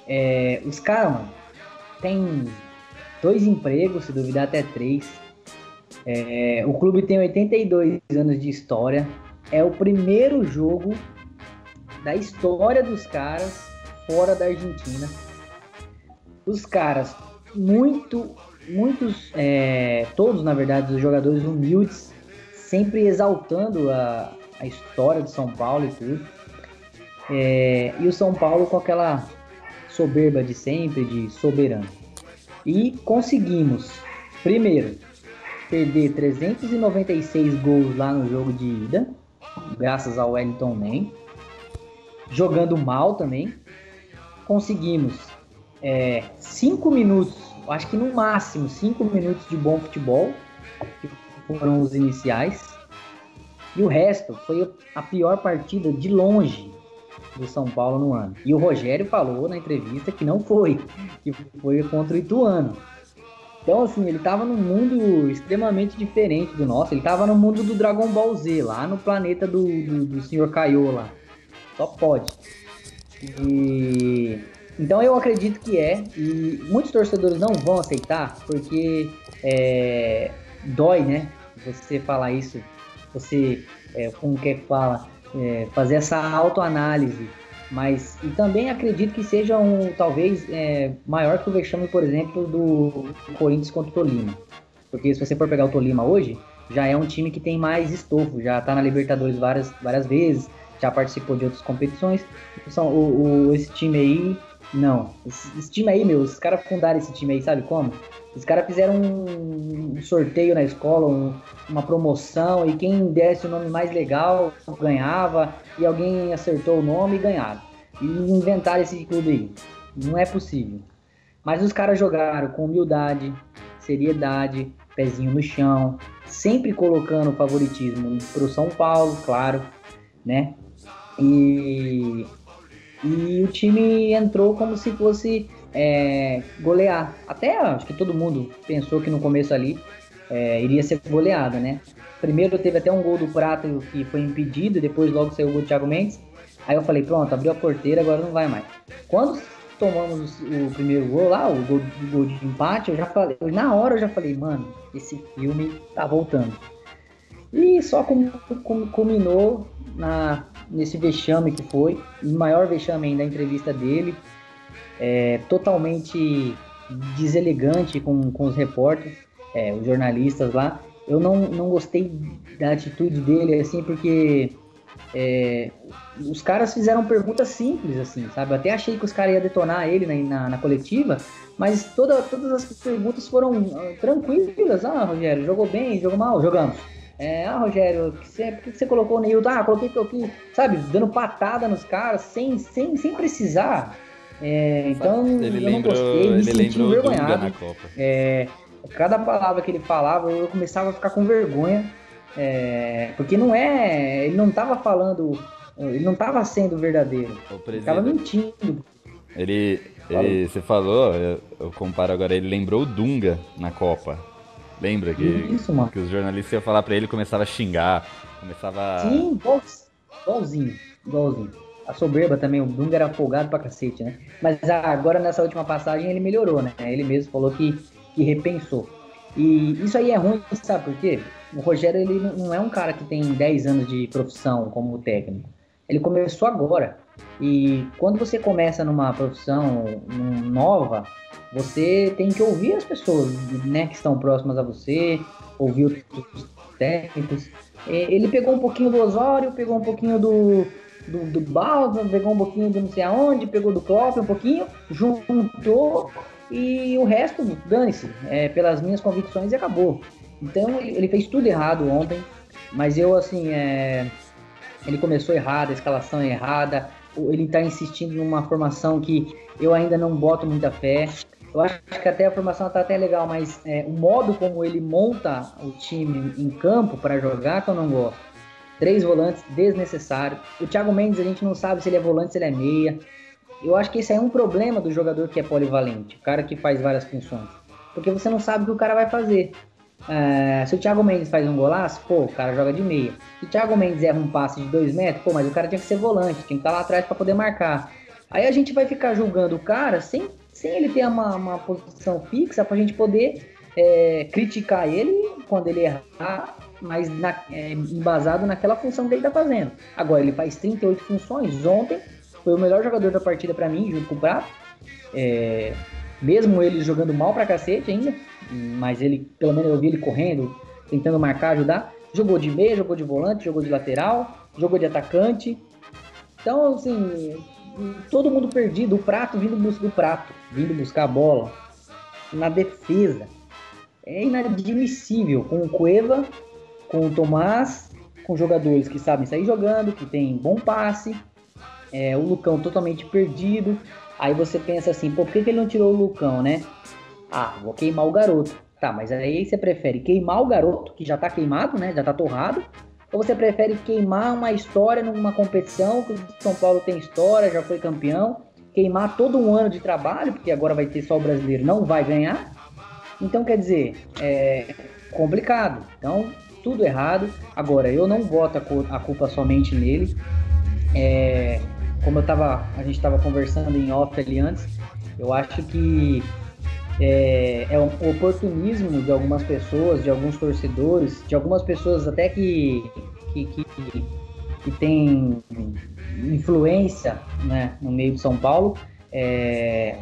é, os caras, tem dois empregos, se duvidar até três. É, o clube tem 82 anos de história. É o primeiro jogo da história dos caras fora da Argentina. Os caras, muito, muitos, é, todos na verdade, os jogadores humildes, sempre exaltando a, a história de São Paulo e tudo. É, e o São Paulo com aquela soberba de sempre, de soberano. E conseguimos, primeiro, perder 396 gols lá no jogo de ida, graças ao Wellington Man, jogando mal também, conseguimos é, cinco minutos, acho que no máximo cinco minutos de bom futebol, que foram os iniciais, e o resto foi a pior partida de longe do São Paulo no ano. E o Rogério falou na entrevista que não foi, que foi contra o Ituano. Então, assim, ele tava num mundo extremamente diferente do nosso. Ele tava no mundo do Dragon Ball Z, lá no planeta do, do, do Sr. Kaiô lá. Só pode. E... Então eu acredito que é. E muitos torcedores não vão aceitar, porque é, dói, né? Você falar isso. Você, é, como que é fala? É, fazer essa autoanálise. Mas, e também acredito que seja um, talvez, é, maior que o vexame, por exemplo, do Corinthians contra o Tolima. Porque se você for pegar o Tolima hoje, já é um time que tem mais estofo, já tá na Libertadores várias, várias vezes, já participou de outras competições. São, o, o- esse time aí, não. Esse, esse time aí, meu, os caras fundaram esse time aí, sabe como? Os caras fizeram um, um sorteio na escola, um- uma promoção, e quem desse o nome mais legal ganhava, e alguém acertou o nome e ganharam. E inventaram esse clube aí. Não é possível. Mas os caras jogaram com humildade, seriedade, pezinho no chão, sempre colocando o favoritismo pro São Paulo, claro, né? E, e o time entrou como se fosse é, golear. Até acho que todo mundo pensou que no começo ali é, iria ser goleada, né? Primeiro teve até um gol do Prata que foi impedido, depois logo saiu o gol do Thiago Mendes. Aí eu falei, pronto, abriu a porteira, agora não vai mais. Quando tomamos o primeiro gol lá, o gol, o gol de empate, eu já falei, na hora eu já falei, mano, esse filme tá voltando. E só culminou na, nesse vexame que foi, o maior vexame ainda a entrevista dele, é, totalmente deselegante com, com os repórteres, é, os jornalistas lá. Eu não, não gostei da atitude dele, assim, porque é, os caras fizeram perguntas simples, assim, sabe? Eu até achei que os caras iam detonar ele na, na, na coletiva, mas toda, todas as perguntas foram ah, tranquilas. Ah, Rogério, jogou bem, jogou mal, jogamos. É, ah, Rogério, que você- por que você colocou o Neilton? Ah, coloquei que aqui, sabe? Dando patada nos caras, sem, sem, sem precisar. É, então, ele eu não lembrou, gostei, me senti envergonhado. É, cada palavra que ele falava, eu começava a ficar com vergonha, é, porque não é, ele não tava falando, ele não tava sendo verdadeiro, ele tava mentindo. Ele, ele, você falou, eu, eu comparo agora, ele lembrou o Dunga na Copa. Lembra que, Isso, mano. que os jornalistas iam falar pra ele e começava a xingar, começava... Sim, igual- igualzinho, igualzinho. A soberba também, o Dunga era folgado pra cacete, né? Mas ah, agora nessa última passagem ele melhorou, né? Ele mesmo falou que, que repensou. E isso aí é ruim, sabe por quê? O Rogério ele não não é um cara que tem 10 anos de profissão como técnico. Ele começou agora. E quando você começa numa profissão nova, você tem que ouvir as pessoas né, que estão próximas a você, ouvir outros técnicos. Ele pegou um pouquinho do Osório, pegou um pouquinho do, do, do Balsa, pegou um pouquinho do não sei aonde, pegou do Klopp um pouquinho, juntou e o resto, dane-se, é, pelas minhas convicções e acabou. Então ele, fez tudo errado ontem, mas eu assim, é, ele começou errado, a escalação é errada, ele tá insistindo numa formação que eu ainda não boto muita fé. Eu acho que até a formação tá até legal, mas é, o modo como ele monta o time em campo para jogar que eu não gosto. Três volantes desnecessário. O Thiago Mendes a gente não sabe se ele é volante, se ele é meia. Eu acho que esse é um problema do jogador que é polivalente, o cara que faz várias funções. Porque você não sabe o que o cara vai fazer. É, se o Thiago Mendes faz um golaço, pô, o cara joga de meia. Se o Thiago Mendes erra um passe de dois metros, pô, mas o cara tinha que ser volante, tinha que estar lá atrás para poder marcar. Aí a gente vai ficar julgando o cara sem, sem ele ter uma, uma posição fixa pra gente poder é, criticar ele quando ele errar, mas na- é, embasado naquela função que ele tá fazendo. Agora, ele faz 38 funções. Ontem foi o melhor jogador da partida pra mim, junto com o Prato. É, mesmo ele jogando mal pra cacete ainda, mas ele, pelo menos eu vi ele correndo, tentando marcar, ajudar. Jogou de meia, jogou de volante, jogou de lateral, jogou de atacante. Então, assim, todo mundo perdido, o prato vindo bus- do prato, vindo buscar a bola na defesa. É inadmissível com o Cueva, com o Tomás, com jogadores que sabem sair jogando, que tem bom passe, é, o Lucão totalmente perdido. Aí você pensa assim, pô, por que, que ele não tirou o Lucão, né? Ah, vou queimar o garoto. Tá, mas aí você prefere queimar o garoto, que já tá queimado, né? Já tá torrado. Ou você prefere queimar uma história numa competição, que o São Paulo tem história, já foi campeão, queimar todo um ano de trabalho, porque agora vai ter só o brasileiro, não vai ganhar. Então, quer dizer, é complicado. Então, tudo errado. Agora, eu não boto a cu- a culpa somente nele. É, como eu tava, a gente estava conversando em off ali antes, eu acho que é, é um oportunismo de algumas pessoas, de alguns torcedores, de algumas pessoas até que, que, que, que tem influência né, no meio de São Paulo, é,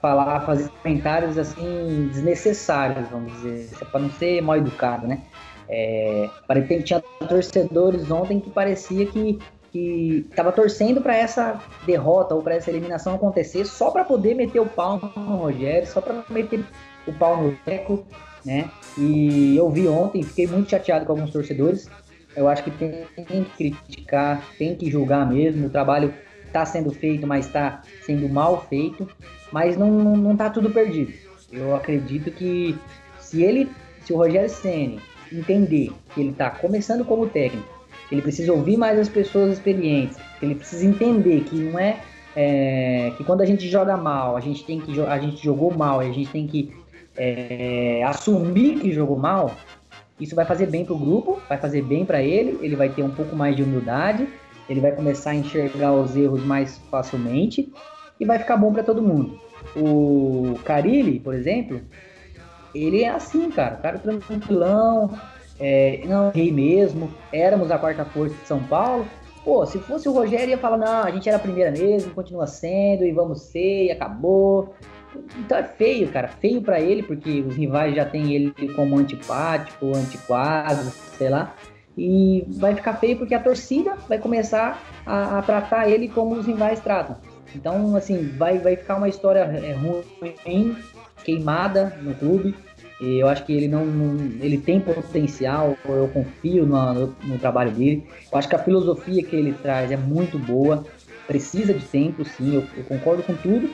falar, fazer comentários assim desnecessários, vamos dizer, para não ser mal educado, né? É, tem- tinha torcedores ontem que parecia que que tava torcendo para essa derrota ou para essa eliminação acontecer só para poder meter o pau no Rogério, só para meter o pau no Leco, né? E eu vi ontem, fiquei muito chateado com alguns torcedores. Eu acho que tem, tem que criticar, tem que julgar mesmo. O trabalho está sendo feito, mas está sendo mal feito. Mas não, não, tá tudo perdido. Eu acredito que se ele, se o Rogério Ceni entender que ele está começando como técnico, ele precisa ouvir mais as pessoas experientes, ele precisa entender que não é, é, que quando a gente joga mal, a gente tem que a gente jogou mal, a gente tem que é, assumir que jogou mal. Isso vai fazer bem pro grupo, vai fazer bem para ele, ele vai ter um pouco mais de humildade, ele vai começar a enxergar os erros mais facilmente e vai ficar bom para todo mundo. O Carilli, por exemplo, ele é assim, cara, o cara tranquilão, é, não rei mesmo, éramos a quarta força de São Paulo. Pô, se fosse o Rogério ia falar, não, a gente era a primeira mesmo, continua sendo, e vamos ser, e acabou. Então é feio, cara, feio pra ele, porque os rivais já têm ele como antipático, antiquado, sei lá. E vai ficar feio porque a torcida vai começar a, a tratar ele como os rivais tratam. Então, assim, vai, vai ficar uma história é, ruim, queimada no clube. Eu acho que ele não, não- ele tem potencial, eu confio no, no- no trabalho dele. Eu acho que a filosofia que ele traz é muito boa, precisa de tempo, sim, eu, eu concordo com tudo,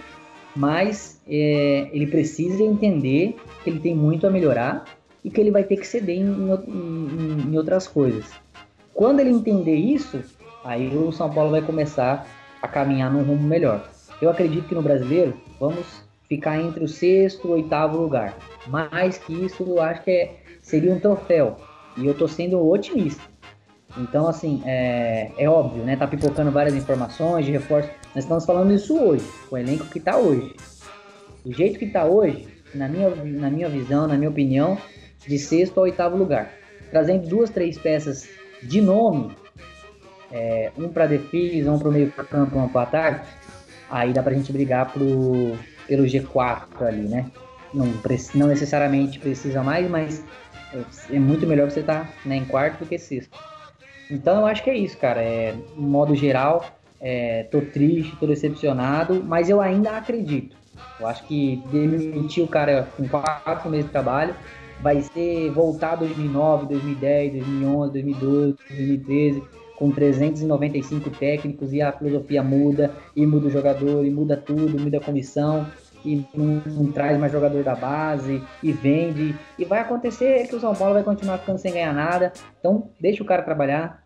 mas é, ele precisa entender que ele tem muito a melhorar e que ele vai ter que ceder em, em- em outras coisas. Quando ele entender isso, aí o São Paulo vai começar a caminhar num rumo melhor. Eu acredito que no brasileiro vamos ficar entre o sexto e oitavo lugar. Mais que isso, eu acho que é- seria um troféu. E eu tô sendo otimista. Então, assim, é, é óbvio, né? Tá pipocando várias informações de reforço. Nós estamos falando isso hoje, com o elenco que tá hoje. Do jeito que tá hoje, na minha, na minha visão, na minha opinião, de sexto ao oitavo lugar. Trazendo duas, três peças de nome, é, um para defesa, um para o meio campo, um para ataque, aí dá pra gente brigar pro, pelo G4 ali, né? Não, não necessariamente precisa mais, mas é, é muito melhor você estar né, em quarto do que sexto. Então eu acho que é isso, cara. É, no modo geral, é, tô triste, tô decepcionado, mas eu ainda acredito. Eu acho que demitir o cara com quatro meses de trabalho vai ser voltar 2009, 2010, 2011, 2012, 2013 com 395 técnicos e a filosofia muda, e muda o jogador, e muda tudo, muda a comissão, e não, não traz mais jogador da base, e vende, e vai acontecer que o São Paulo vai continuar ficando sem ganhar nada, então deixa o cara trabalhar,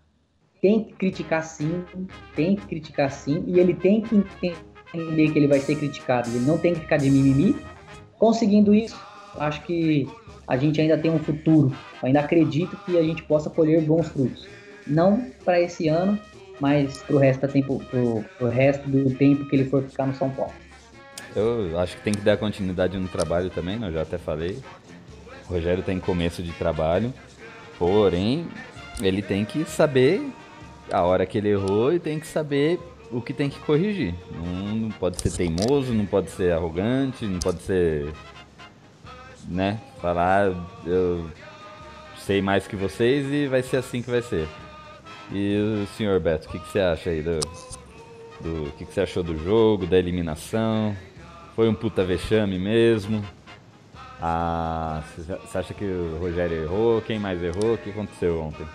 tem que criticar sim, tem que criticar sim, e ele tem que entender que ele vai ser criticado, ele não tem que ficar de mimimi, conseguindo isso, acho que a gente ainda tem um futuro, eu ainda acredito que a gente possa colher bons frutos não para esse ano, mas pro resto, tempo, pro, pro resto do tempo que ele for ficar no São Paulo. Eu acho que tem que dar continuidade no trabalho também, né? eu já até falei. O Rogério tem começo de trabalho, porém, ele tem que saber a hora que ele errou e tem que saber o que tem que corrigir. Não, não pode ser teimoso, não pode ser arrogante, não pode ser. né? Falar, eu sei mais que vocês e vai ser assim que vai ser. E o senhor Beto, o que, que você acha aí do. do o que, que você achou do jogo, da eliminação? Foi um puta vexame mesmo? Ah, você acha que o Rogério errou? Quem mais errou? O que aconteceu ontem?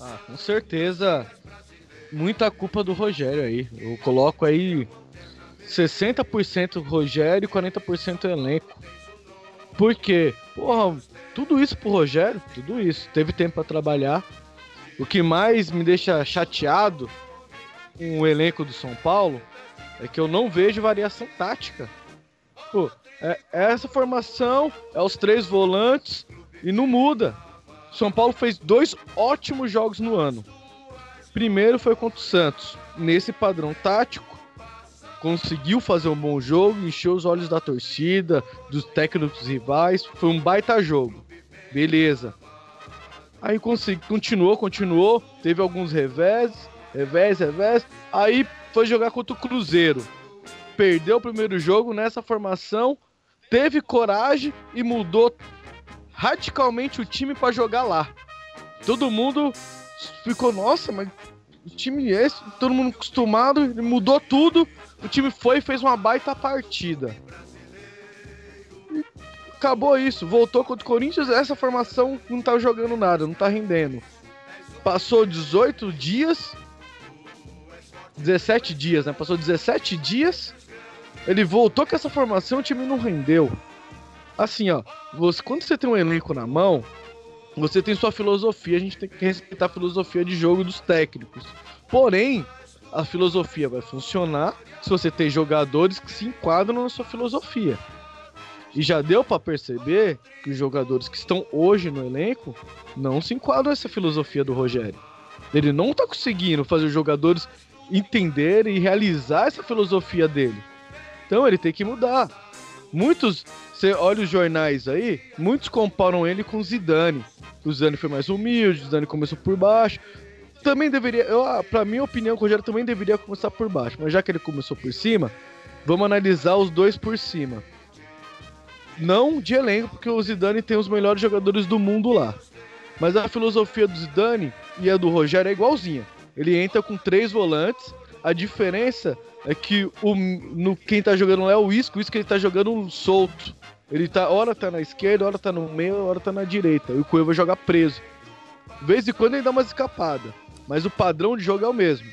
Ah, com certeza muita culpa do Rogério aí. Eu coloco aí 60% Rogério e 40% elenco. Por quê? Porra, tudo isso pro Rogério, tudo isso. Teve tempo pra trabalhar. O que mais me deixa chateado com o elenco do São Paulo é que eu não vejo variação tática. Pô, é, essa formação, é os três volantes e não muda. São Paulo fez dois ótimos jogos no ano. Primeiro foi contra o Santos, nesse padrão tático, conseguiu fazer um bom jogo, encheu os olhos da torcida, dos técnicos rivais, foi um baita jogo. Beleza. Aí consegui, continuou, continuou, teve alguns revés, revés, revés, aí foi jogar contra o Cruzeiro. Perdeu o primeiro jogo nessa formação, teve coragem e mudou radicalmente o time pra jogar lá. Todo mundo ficou, nossa, mas o time é esse, todo mundo acostumado, ele mudou tudo. O time foi e fez uma baita partida. E acabou isso, voltou contra o Corinthians, essa formação não tá jogando nada, não tá rendendo. Passou 18 dias, 17 dias, né? Passou 17 dias, ele voltou com essa formação, o time não rendeu. Assim, ó, você, quando você tem um elenco na mão, você tem sua filosofia, a gente tem que respeitar a filosofia de jogo dos técnicos. Porém, a filosofia vai funcionar se você tem jogadores que se enquadram na sua filosofia. E já deu pra perceber que os jogadores que estão hoje no elenco não se enquadram nessa filosofia do Rogério. Ele não tá conseguindo fazer os jogadores entenderem e realizar essa filosofia dele. Então ele tem que mudar. Muitos, você olha os jornais aí, muitos comparam ele com Zidane. O Zidane foi mais humilde, o Zidane começou por baixo. Também deveria, eu, ah, pra minha opinião, o Rogério também deveria começar por baixo. Mas já que ele começou por cima, vamos analisar os dois por cima. Não de elenco, porque o Zidane tem os melhores jogadores do mundo lá. Mas a filosofia do Zidane e a do Rogério é igualzinha. Ele entra com três volantes. A diferença é que o, no, quem tá jogando lá é o Isco, o Isco ele tá jogando solto. Ele tá, hora tá na esquerda, hora tá no meio, hora tá na direita. E o Cueva joga preso. De vez em quando ele dá umas escapadas. Mas o padrão de jogo é o mesmo.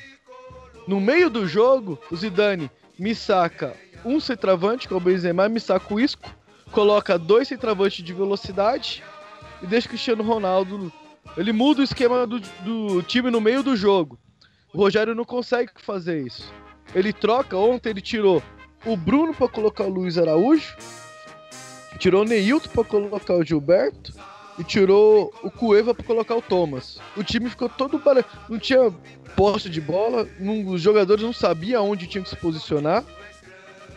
No meio do jogo, o Zidane me saca um centroavante, que é o Benzema, me saca o Isco, coloca dois centroavantes de velocidade e deixa o Cristiano Ronaldo. Ele muda o esquema do, do time no meio do jogo. O Rogério não consegue fazer isso. Ele troca, ontem ele tirou o Bruno para colocar o Luiz Araújo, tirou o Neilton para colocar o Gilberto e tirou o Cueva para colocar o Thomas. O time ficou todo para não tinha posse de bola, não- os jogadores não sabiam onde tinham que se posicionar.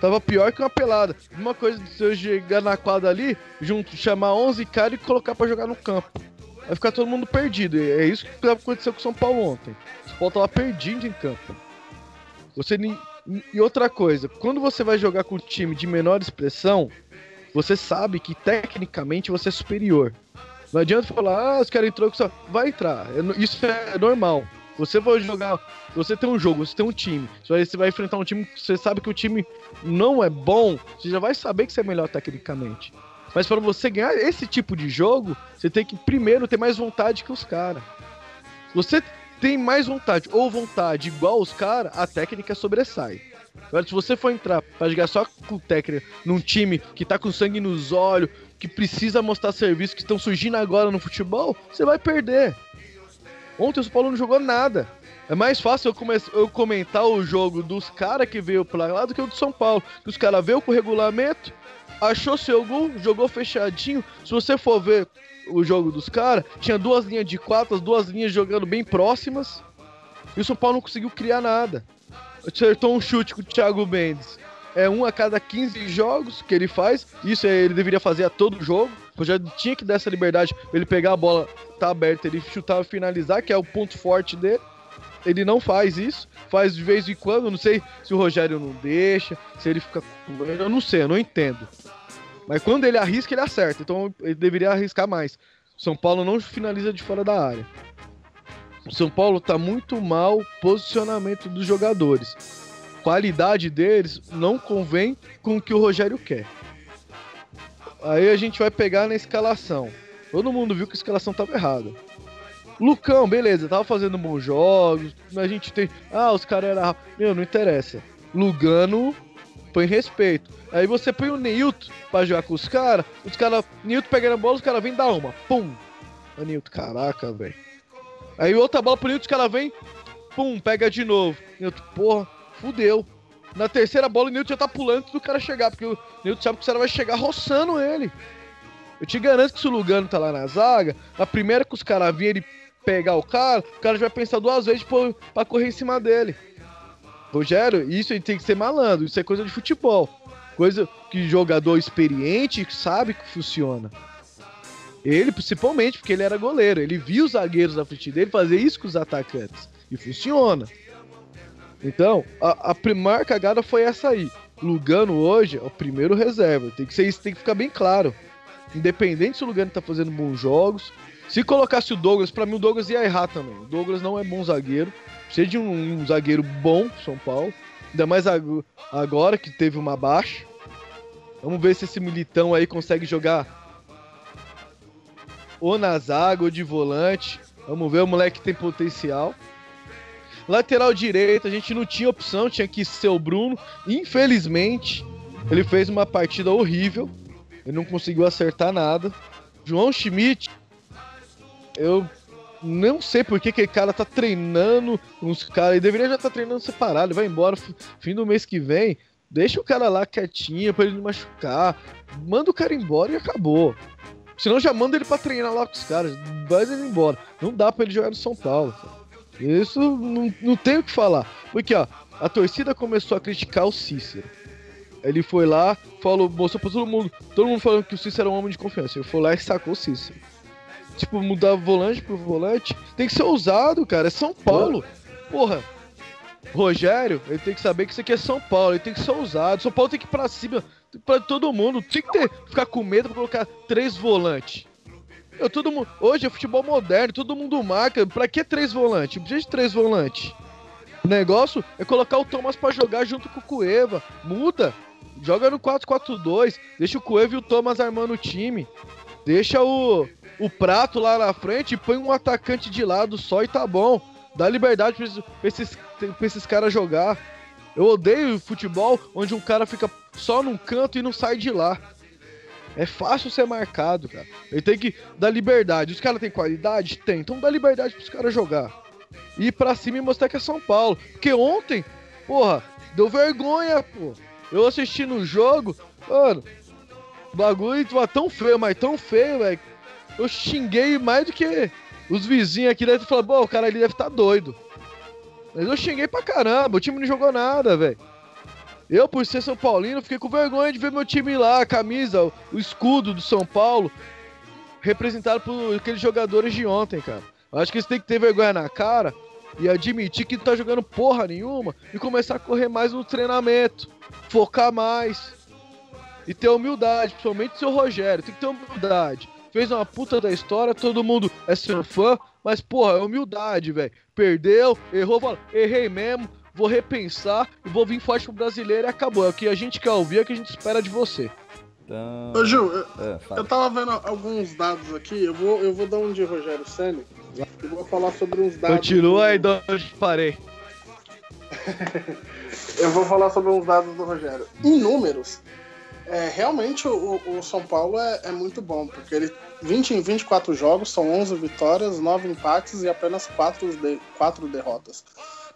Tava pior que uma pelada. Uma coisa de você chegar na quadra ali, junto, chamar 11 caras e colocar pra jogar no campo. Vai ficar todo mundo perdido. E é isso que aconteceu com o São Paulo ontem. O São Paulo tava perdido em campo. Você e outra coisa, quando você vai jogar com um time de menor expressão, você sabe que tecnicamente você é superior. Não adianta falar, ah, os caras entrou com só. Vai entrar. É Isso é normal. Você vai jogar. Você tem um jogo, você tem um time. Você vai enfrentar um time que você sabe que o time não é bom, você já vai saber que você é melhor tecnicamente. Mas para você ganhar esse tipo de jogo, você tem que primeiro ter mais vontade que os caras. Você tem mais vontade ou vontade igual os caras, a técnica sobressai. Agora, se você for entrar pra jogar só com técnica num time que tá com sangue nos olhos, que precisa mostrar serviço, que estão surgindo agora no futebol, você vai perder. Ontem o São Paulo não jogou nada. É mais fácil eu, come- eu comentar o jogo dos caras que veio pra lá do que o do São Paulo. Os caras veio com o regulamento, achou seu gol, jogou fechadinho. Se você for ver o jogo dos caras, tinha duas linhas de quatro, as duas linhas jogando bem próximas. E o São Paulo não conseguiu criar nada. Acertou um chute com o Thiago Mendes. É um a cada 15 jogos que ele faz. Isso ele deveria fazer a todo jogo. Eu já tinha que dar essa liberdade ele pegar a bola, tá aberta, ele chutar finalizar, que é o ponto forte dele. Ele não faz isso, faz de vez em quando, não sei se o Rogério não deixa, se ele fica. Eu não sei, eu não entendo. Mas quando ele arrisca, ele acerta, então ele deveria arriscar mais. São Paulo não finaliza de fora da área. O São Paulo tá muito mal posicionamento dos jogadores. Qualidade deles não convém com o que o Rogério quer. Aí a gente vai pegar na escalação. Todo mundo viu que a escalação tava errada. Lucão, beleza, tava fazendo bons jogos, a gente tem. Ah, os caras eram. Meu, não interessa. Lugano põe respeito. Aí você põe o Neilton pra jogar com os caras, os caras. Neilton pegando a bola, os caras vêm dar uma. Pum! A Neilton, caraca, velho. Aí outra bola pro Neilton, os caras vêm. Pum, pega de novo. Neilton, porra, fudeu. Na terceira bola, o Neilton já tá pulando antes do cara chegar, porque o Neilton sabe que o cara vai chegar roçando ele. Eu te garanto que se o Lugano tá lá na zaga, a primeira que os caras virem ele pegar o cara, o cara já vai pensar duas vezes pra correr em cima dele. Rogério, isso aí tem que ser malandro, isso é coisa de futebol. Coisa que jogador experiente sabe que funciona. Ele, principalmente, porque ele era goleiro. Ele viu os zagueiros da frente dele fazer isso com os atacantes. E funciona. Então, a, a primeira cagada foi essa aí. Lugano hoje é o primeiro reserva. Tem que ser isso, tem que ficar bem claro. Independente se o Lugano tá fazendo bons jogos. Se colocasse o Douglas, pra mim o Douglas ia errar também. O Douglas não é bom zagueiro. Precisa de um, um zagueiro bom, São Paulo. Ainda mais ag- agora que teve uma baixa. Vamos ver se esse militão aí consegue jogar ou na zaga ou de volante. Vamos ver, o moleque tem potencial. Lateral direito, a gente não tinha opção, tinha que ser o Bruno. Infelizmente, ele fez uma partida horrível. Ele não conseguiu acertar nada. João Schmidt, eu não sei por que aquele cara tá treinando uns caras. Ele deveria já estar tá treinando separado. Ele vai embora fim do mês que vem. Deixa o cara lá quietinho pra ele não machucar. Manda o cara embora e acabou. Senão já manda ele pra treinar lá com os caras. Vai ele embora. Não dá pra ele jogar no São Paulo. cara. Isso não, não tem o que falar. Porque, ó, a torcida começou a criticar o Cícero. Ele foi lá, falou, mostrou pra todo mundo. Todo mundo falando que o Cícero era um homem de confiança. Ele foi lá e sacou o Cícero. Tipo, mudar volante pro volante. Tem que ser ousado, cara. É São Paulo. Porra. Rogério, ele tem que saber que isso aqui é São Paulo. Ele tem que ser ousado. São Paulo tem que ir pra cima. Pra todo mundo. Tem que ter, ficar com medo pra colocar três volantes. Eu, todo mundo, hoje é futebol moderno, todo mundo marca. Pra que três volantes? Precisa de três volantes. O negócio é colocar o Thomas pra jogar junto com o Cueva. Muda. Joga no 4-4-2. Deixa o Cueva e o Thomas armando o time. Deixa o, o Prato lá na frente e põe um atacante de lado só e tá bom. Dá liberdade pra esses, pra esses, pra esses caras jogar. Eu odeio futebol onde um cara fica só num canto e não sai de lá. É fácil ser marcado, cara. Ele tem que dar liberdade. Os caras têm qualidade? Tem. Então dá liberdade pros caras jogar. E ir pra cima e mostrar que é São Paulo. Porque ontem, porra, deu vergonha, pô. Eu assisti no jogo, mano, bagulho tão feio, mas tão feio, velho. Eu xinguei mais do que os vizinhos aqui devem falar, pô, o cara ali deve estar doido. Mas eu xinguei pra caramba, o time não jogou nada, velho. Eu, por ser São Paulino, fiquei com vergonha de ver meu time lá, a camisa, o, o escudo do São Paulo, representado por aqueles jogadores de ontem, cara. Eu acho que eles têm que ter vergonha na cara e admitir que não tá jogando porra nenhuma e começar a correr mais no treinamento, focar mais e ter humildade, principalmente seu Rogério, tem que ter humildade. Fez uma puta da história, todo mundo é seu fã, mas porra, é humildade, velho. Perdeu, errou, errei mesmo, vou repensar e vou vir forte pro brasileiro e acabou. É o que a gente quer ouvir, é o que a gente espera de você. Então. Ô, Gil, eu, É, eu tava vendo alguns dados aqui, eu vou, eu vou dar um de Rogério Senna e vou falar sobre uns dados. Continua aí de onde parei. Eu vou falar sobre uns dados do Rogério. Em números, é, realmente o, o São Paulo é, é muito bom, porque ele 20 em 24 jogos, são 11 vitórias, 9 empates e apenas 4, de, 4 derrotas.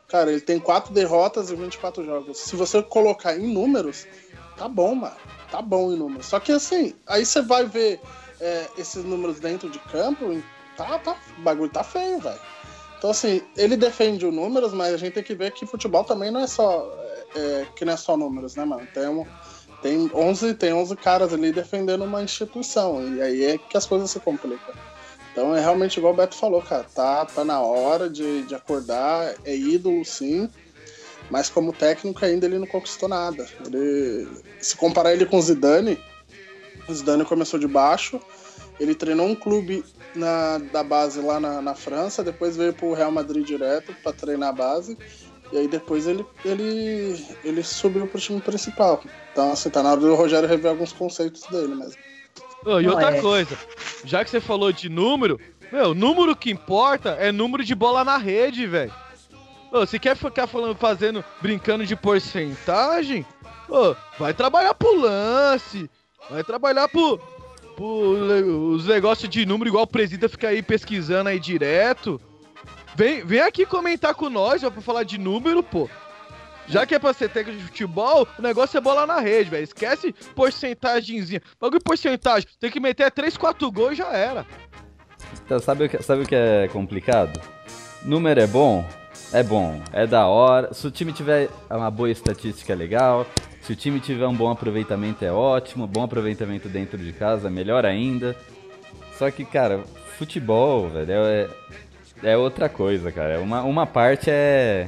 Cara, ele tem 4 derrotas e 24 jogos. Se você colocar em números, tá bom, mano. Tá bom em números. Só que assim, aí você vai ver é, esses números dentro de campo, tá, tá, o bagulho tá feio, velho. Então, assim, ele defende os números, mas a gente tem que ver que futebol também não é só. é, que não é só números, né, mano? Tem, um- tem, 11, tem 11 caras ali defendendo uma instituição, e aí é que as coisas se complicam. Então é realmente igual o Beto falou, cara. Tá, tá na hora de, de acordar, é ídolo sim, mas como técnico ainda ele não conquistou nada. Ele, se comparar ele com o Zidane, o Zidane começou de baixo, ele treinou um clube na, da base lá na, na França, depois veio pro Real Madrid direto para treinar a base, e aí depois ele, ele, ele subiu pro time principal. Então, assim, tá na hora do Rogério rever alguns conceitos dele mesmo. Ô, e outra é- coisa, já que você falou de número, Meu, número que importa é número de bola na rede, velho. Ô, Se quer ficar falando, fazendo, brincando de porcentagem, ô, vai trabalhar pro lance, vai trabalhar pro, pro os negócios de número, igual o presida fica aí pesquisando aí direto. Vem, vem aqui comentar com nós, ó, pra falar de número, pô. Já que é pra ser técnico de futebol, o negócio é bola na rede, velho. Esquece porcentagemzinha. Bagulho porcentagem. Tem que meter 3, 4 gols e já era. Então, sabe o, que, sabe o que é complicado? Número é bom? É bom, é da hora. Se o time tiver uma boa estatística, é legal. Se o time tiver um bom aproveitamento, é ótimo. Bom aproveitamento dentro de casa, melhor ainda. Só que, cara, futebol, velho, é, é outra coisa, cara. Uma, uma parte é.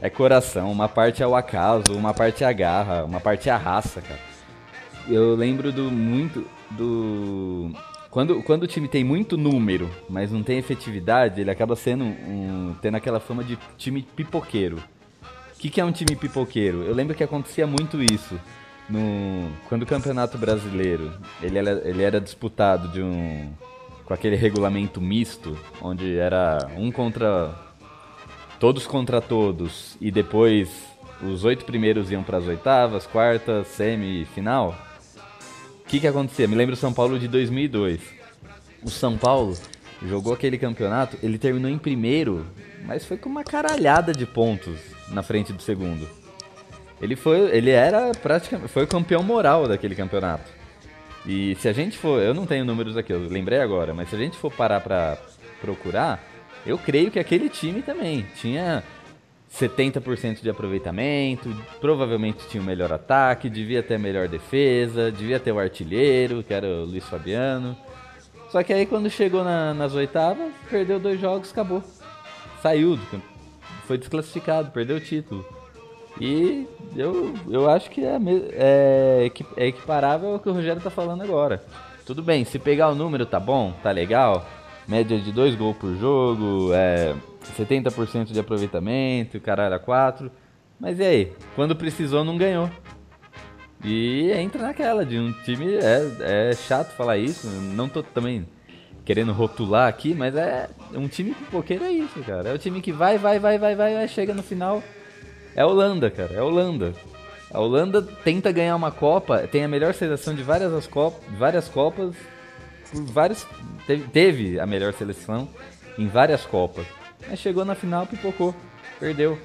É coração, uma parte é o acaso, uma parte é a garra, uma parte é a raça, cara. Eu lembro do muito do quando, quando o time tem muito número, mas não tem efetividade, ele acaba sendo um, tendo aquela fama de time pipoqueiro. O que, que é um time pipoqueiro? Eu lembro que acontecia muito isso no quando o Campeonato Brasileiro ele era, ele era disputado de um com aquele regulamento misto, onde era um contra todos contra todos e depois os oito primeiros iam para as oitavas, quartas, semifinal. O que, que acontecia? Me lembro o São Paulo de 2002. O São Paulo jogou aquele campeonato, ele terminou em primeiro, mas foi com uma caralhada de pontos na frente do segundo. Ele foi, ele era praticamente, foi o campeão moral daquele campeonato. E se a gente for, eu não tenho números aqui, eu lembrei agora, mas se a gente for parar pra procurar, eu creio que aquele time também tinha 70% de aproveitamento, provavelmente tinha o melhor ataque, devia ter a melhor defesa, devia ter o artilheiro, que era o Luiz Fabiano. Só que aí quando chegou na- nas oitavas, perdeu dois jogos, acabou. Saiu, do foi desclassificado, perdeu o título. E eu, eu acho que é, é, é equiparável ao que o Rogério tá falando agora. Tudo bem, se pegar o número tá bom, tá legal. Média de dois gols por jogo, é 70% de aproveitamento, caralho a 4. Mas e aí? Quando precisou, não ganhou. E entra naquela de um time. É, é chato falar isso, não tô também querendo rotular aqui, mas é um time pipoqueiro é isso, cara. É o time que vai, vai, vai, vai, vai, vai, chega no final. É a Holanda, cara, é a Holanda. A Holanda tenta ganhar uma Copa, tem a melhor seleção de várias, as Copas, várias Copas, por vários, teve, teve a melhor seleção em várias Copas. Mas chegou na final, pipocou, perdeu.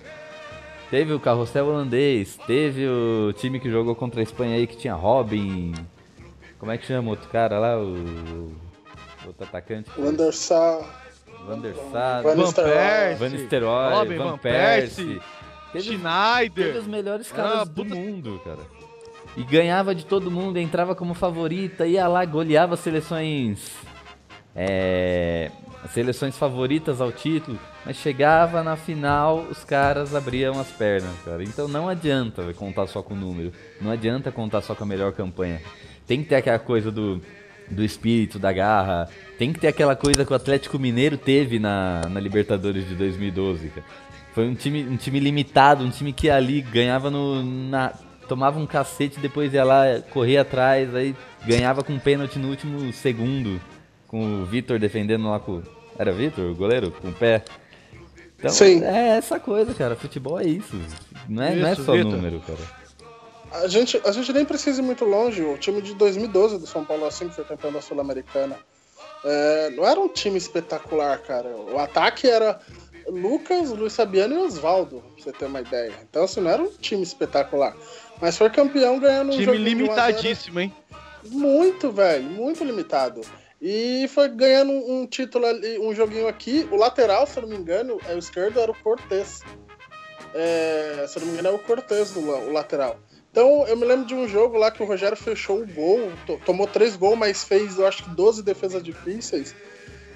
Teve o carrossel holandês, teve o time que jogou contra a Espanha aí que tinha Robin. Como é que chama o outro cara lá? O. o Outro atacante? O Anderson. Van Van Nistelrooy. Persie, Van Nistelrooy, Robin, Van Van Persie. Persie, Teve, teve Schneider. os melhores Ah, caras do puta- mundo, cara. E ganhava de todo mundo, entrava como favorita, ia lá, goleava seleções. É. Seleções favoritas ao título, mas chegava na final, os caras abriam as pernas, cara. Então não adianta contar só com o número, não adianta contar só com a melhor campanha. Tem que ter aquela coisa do, do espírito, da garra, tem que ter aquela coisa que o Atlético Mineiro teve na, na Libertadores de 2012, cara. Foi um time, um time limitado, um time que ali ganhava no. Na, tomava um cacete, depois ia lá, corria atrás, aí ganhava com um pênalti no último segundo, com o Vitor defendendo lá com. Era Vitor, o goleiro? Com o pé. Então, Sim. é essa coisa, cara. Futebol é isso. Não é, não é Isso, só Vitor. número, cara. A gente, a gente nem precisa ir muito longe. O time de 2012 do São Paulo, assim, que foi campeão da Sul-Americana, é, não era um time espetacular, cara. O ataque era Lucas, Luiz Fabiano e Oswaldo, pra você ter uma ideia. Então, assim, não era um time espetacular. Mas foi campeão ganhando um Time joguinho de 1 a 0. limitadíssimo, hein? Muito, velho, muito limitado. E foi ganhando um título ali, um joguinho aqui. O lateral, se eu não me engano, é o esquerdo, era o Cortez. É, se eu não me engano, é o Cortez o, la- o lateral. Então, eu me lembro de um jogo lá que o Rogério fechou o gol, to- tomou três gols, mas fez, eu acho que 12 defesas difíceis.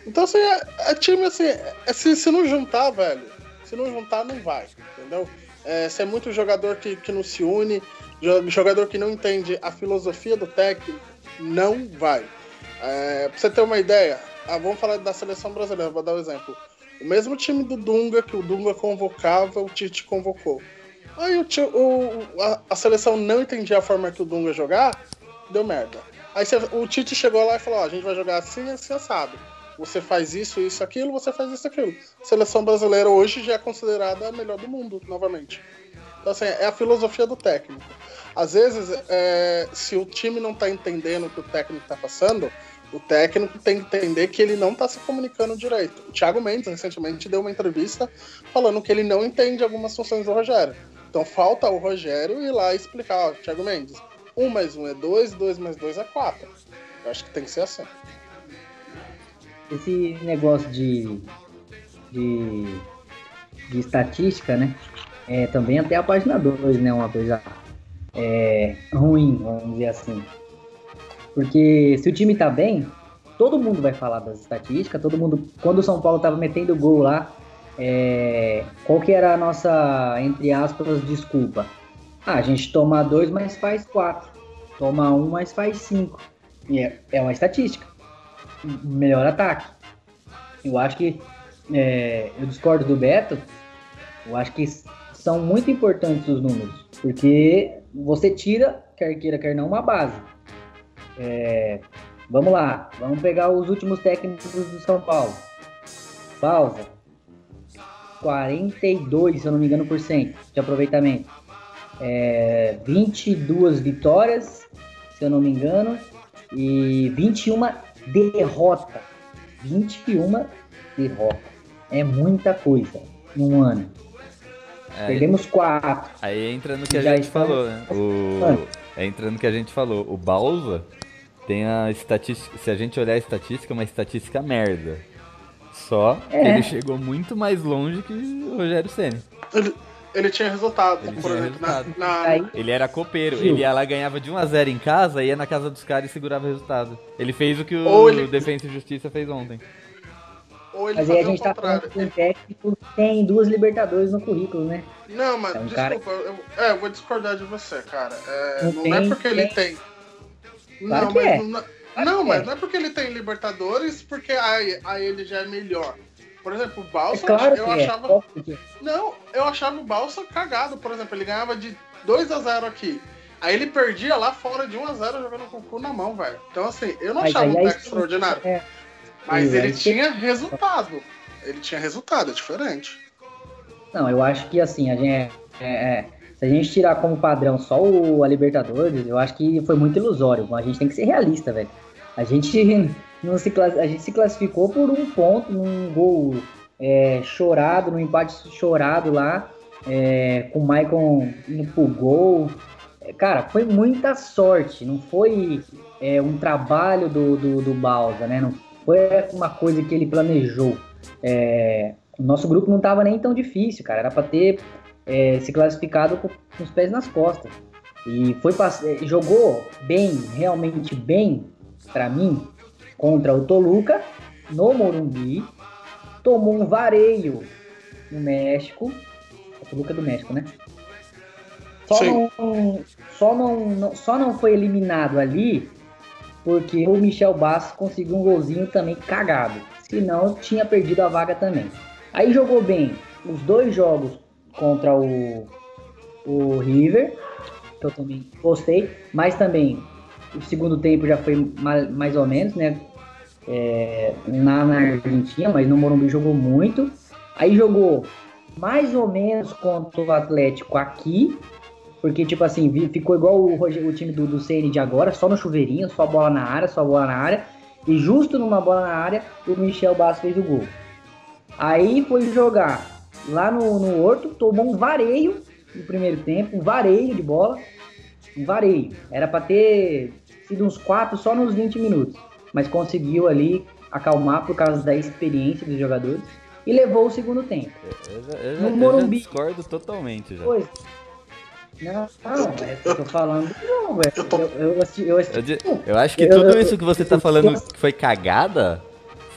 Então, assim, é, é time assim, é- se, se não juntar, velho, se não juntar, não vai, entendeu? É, se é muito jogador que, que não se une, jo- jogador que não entende a filosofia do técnico, não vai. É, pra você ter uma ideia, ah, vamos falar da seleção brasileira, vou dar um exemplo. O mesmo time do Dunga, que o Dunga convocava, o Tite convocou. Aí o, o- a, a seleção não entendia a forma que o Dunga jogar, deu merda. Aí cê- o Tite chegou lá e falou: ó, a gente vai jogar assim, assim, assado. Você faz isso, isso, aquilo, você faz isso, aquilo. A seleção brasileira hoje já é considerada a melhor do mundo, novamente. Então, assim, é a filosofia do técnico. Às vezes, é, se o time não tá entendendo o que o técnico tá passando, o técnico tem que entender que ele não tá se comunicando direito. O Thiago Mendes, recentemente, deu uma entrevista falando que ele não entende algumas funções do Rogério. Então, falta o Rogério ir lá explicar, ó, Thiago Mendes, 1 mais 1 é 2, 2 mais 2 é 4. Eu acho que tem que ser assim. Esse negócio de, de, de estatística, né? É também até a página 2, né? Uma coisa é, ruim, vamos dizer assim. Porque se o time tá bem, todo mundo vai falar das estatísticas, todo mundo. Quando o São Paulo tava metendo gol lá, é, qual que era a nossa, entre aspas, desculpa? Ah, a gente toma dois, mas faz quatro. Toma um, mas faz cinco. E é, é uma estatística. Melhor ataque. Eu acho que. é, eu discordo do Beto. Eu acho que são muito importantes os números. Porque você tira, quer queira, quer não, uma base. É, vamos lá. Vamos pegar os últimos técnicos do São Paulo. Pausa. 42, se eu não me engano, por cento de aproveitamento. É, 22 vitórias, se eu não me engano, e 21 derrota. 21 derrota. É muita coisa num ano. Aí, Perdemos 4. aí entra no que a gente falou, né? O, é entra no que a gente falou. O Balsa tem a estatística. Se a gente olhar a estatística, é uma estatística merda. Só que É. ele chegou muito mais longe que o Rogério Senna. Ele, tinha resultado, Ele por tinha exemplo, resultado. na, na- Ele era copeiro, Gil. ele ia lá ganhava de 1 a 0 em casa, ia na casa dos caras e segurava o resultado. Ele fez o que o Ou ele- Defensa e Justiça fez ontem. ou ele mas aí a o gente tá falando de um técnico que tem duas Libertadores no currículo, né? Não, mas É um desculpa, cara- eu, é, eu vou discordar de você, cara. É, Não não, tem, é porque ele tem. tem. Claro não, que mas é. não, Claro não, que mas é. não é porque ele tem Libertadores, porque aí, aí ele já é melhor. Por exemplo, o É Balsa, claro que eu é. achava. óbvio que é. Não, eu achava o Balsa cagado, por exemplo, ele ganhava de 2 a 0 aqui. Aí ele perdia lá fora de 1 a 0 jogando com o cu na mão, velho. Então assim, eu não Mas achava um é técnico isso- extraordinário. é. Mas ele tinha resultado. Ele tinha resultado, é diferente. Não, eu acho que assim, a gente, é- é- se a gente tirar como padrão só o, a Libertadores, eu acho que foi muito ilusório. A gente tem que ser realista, velho. A gente não se a gente se classificou por um ponto num gol é, chorado, num empate chorado lá, é, com o Maicon indo pro gol. É, Cara, foi muita sorte, não foi é, um trabalho do, do, do Balsa, né? Não foi uma coisa que ele planejou. É, o nosso grupo não tava nem tão difícil, cara. Era pra ter é, se classificado com, com os pés nas costas. E foi jogou bem, realmente bem, pra mim, contra o Toluca, no Morumbi. Tomou um vareio no México. É Toluca do México, né? Só, Sim. não, só, não, não- só não foi eliminado ali porque o Michel Bastos conseguiu um golzinho também cagado. Senão tinha perdido a vaga também. Aí jogou bem os dois jogos contra o, o River, que eu também gostei, mas também o segundo tempo já foi ma- mais ou menos, né? É, na, na Argentina, mas no Morumbi jogou muito. Aí jogou mais ou menos contra o Atlético aqui, porque, tipo assim, ficou igual o, o time do, do CN de agora, só no chuveirinho, só bola na área, só bola na área. E justo numa bola na área, o Michel Bastos fez o gol. Aí foi jogar lá no, no Horto, tomou um vareio no primeiro tempo, um vareio de bola. Um vareio. Era pra ter sido uns quatro só nos 20 minutos. Mas conseguiu ali acalmar por causa da experiência dos jogadores. E levou o segundo tempo. Eu, já- eu já- No eu já Morumbi. discordo totalmente já. Pois. Não, eu tô falando. Não, velho. Eu Eu, eu, assisti, eu assisti- Eu, di- eu acho que Eu- tudo eu- isso que você tá eu- falando eu- que foi cagada,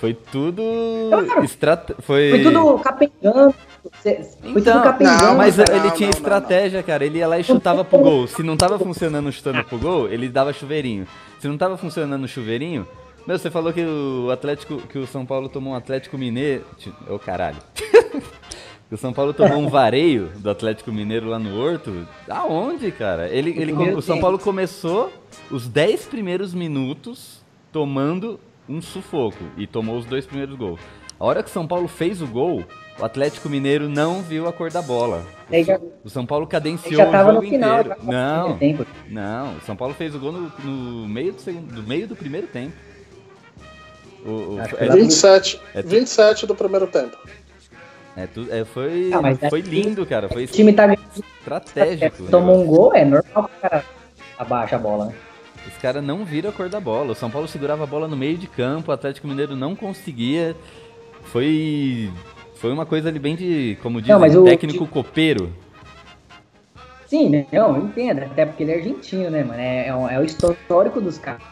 foi tudo Claro. estrate... foi Foi tudo capengando. Foi Então, tudo capengando. não, mas não, ele não, tinha não, estratégia, cara. Ele ia lá e chutava pro gol. Se não tava funcionando chutando pro gol, ele dava chuveirinho. Se não tava funcionando o chuveirinho, meu, você falou que o Atlético, que o São Paulo tomou um Atlético Mineiro, ô caralho. Que o São Paulo tomou um vareio do Atlético Mineiro lá no Horto. Aonde, cara? Ele, ele, o São. Paulo começou os 10 primeiros minutos tomando um sufoco e tomou os dois primeiros gols. A hora que o São Paulo fez o gol, o Atlético Mineiro não viu a cor da bola. O, já- o São Paulo cadenciou já o tava jogo no final. inteiro. já tava no Não, não. O São Paulo fez o gol no, no meio, do segundo, do meio do primeiro tempo. O, o- é, lá- 27, É tu- 27 do primeiro tempo. é tu- é, foi, Ah, mas foi é- lindo, cara. Foi O time tá estratégico. o tomou um negócio. gol, é normal que o cara abaixa a bola, né? Os caras não viram a cor da bola. O São Paulo segurava a bola no meio de campo, o Atlético Mineiro não conseguia. Foi. Foi uma coisa ali bem de. Como diz, mas o- técnico copeiro. Sim, né? Não, eu entendo, até porque ele é argentino, né, mano? É, é o- é o histórico dos caras.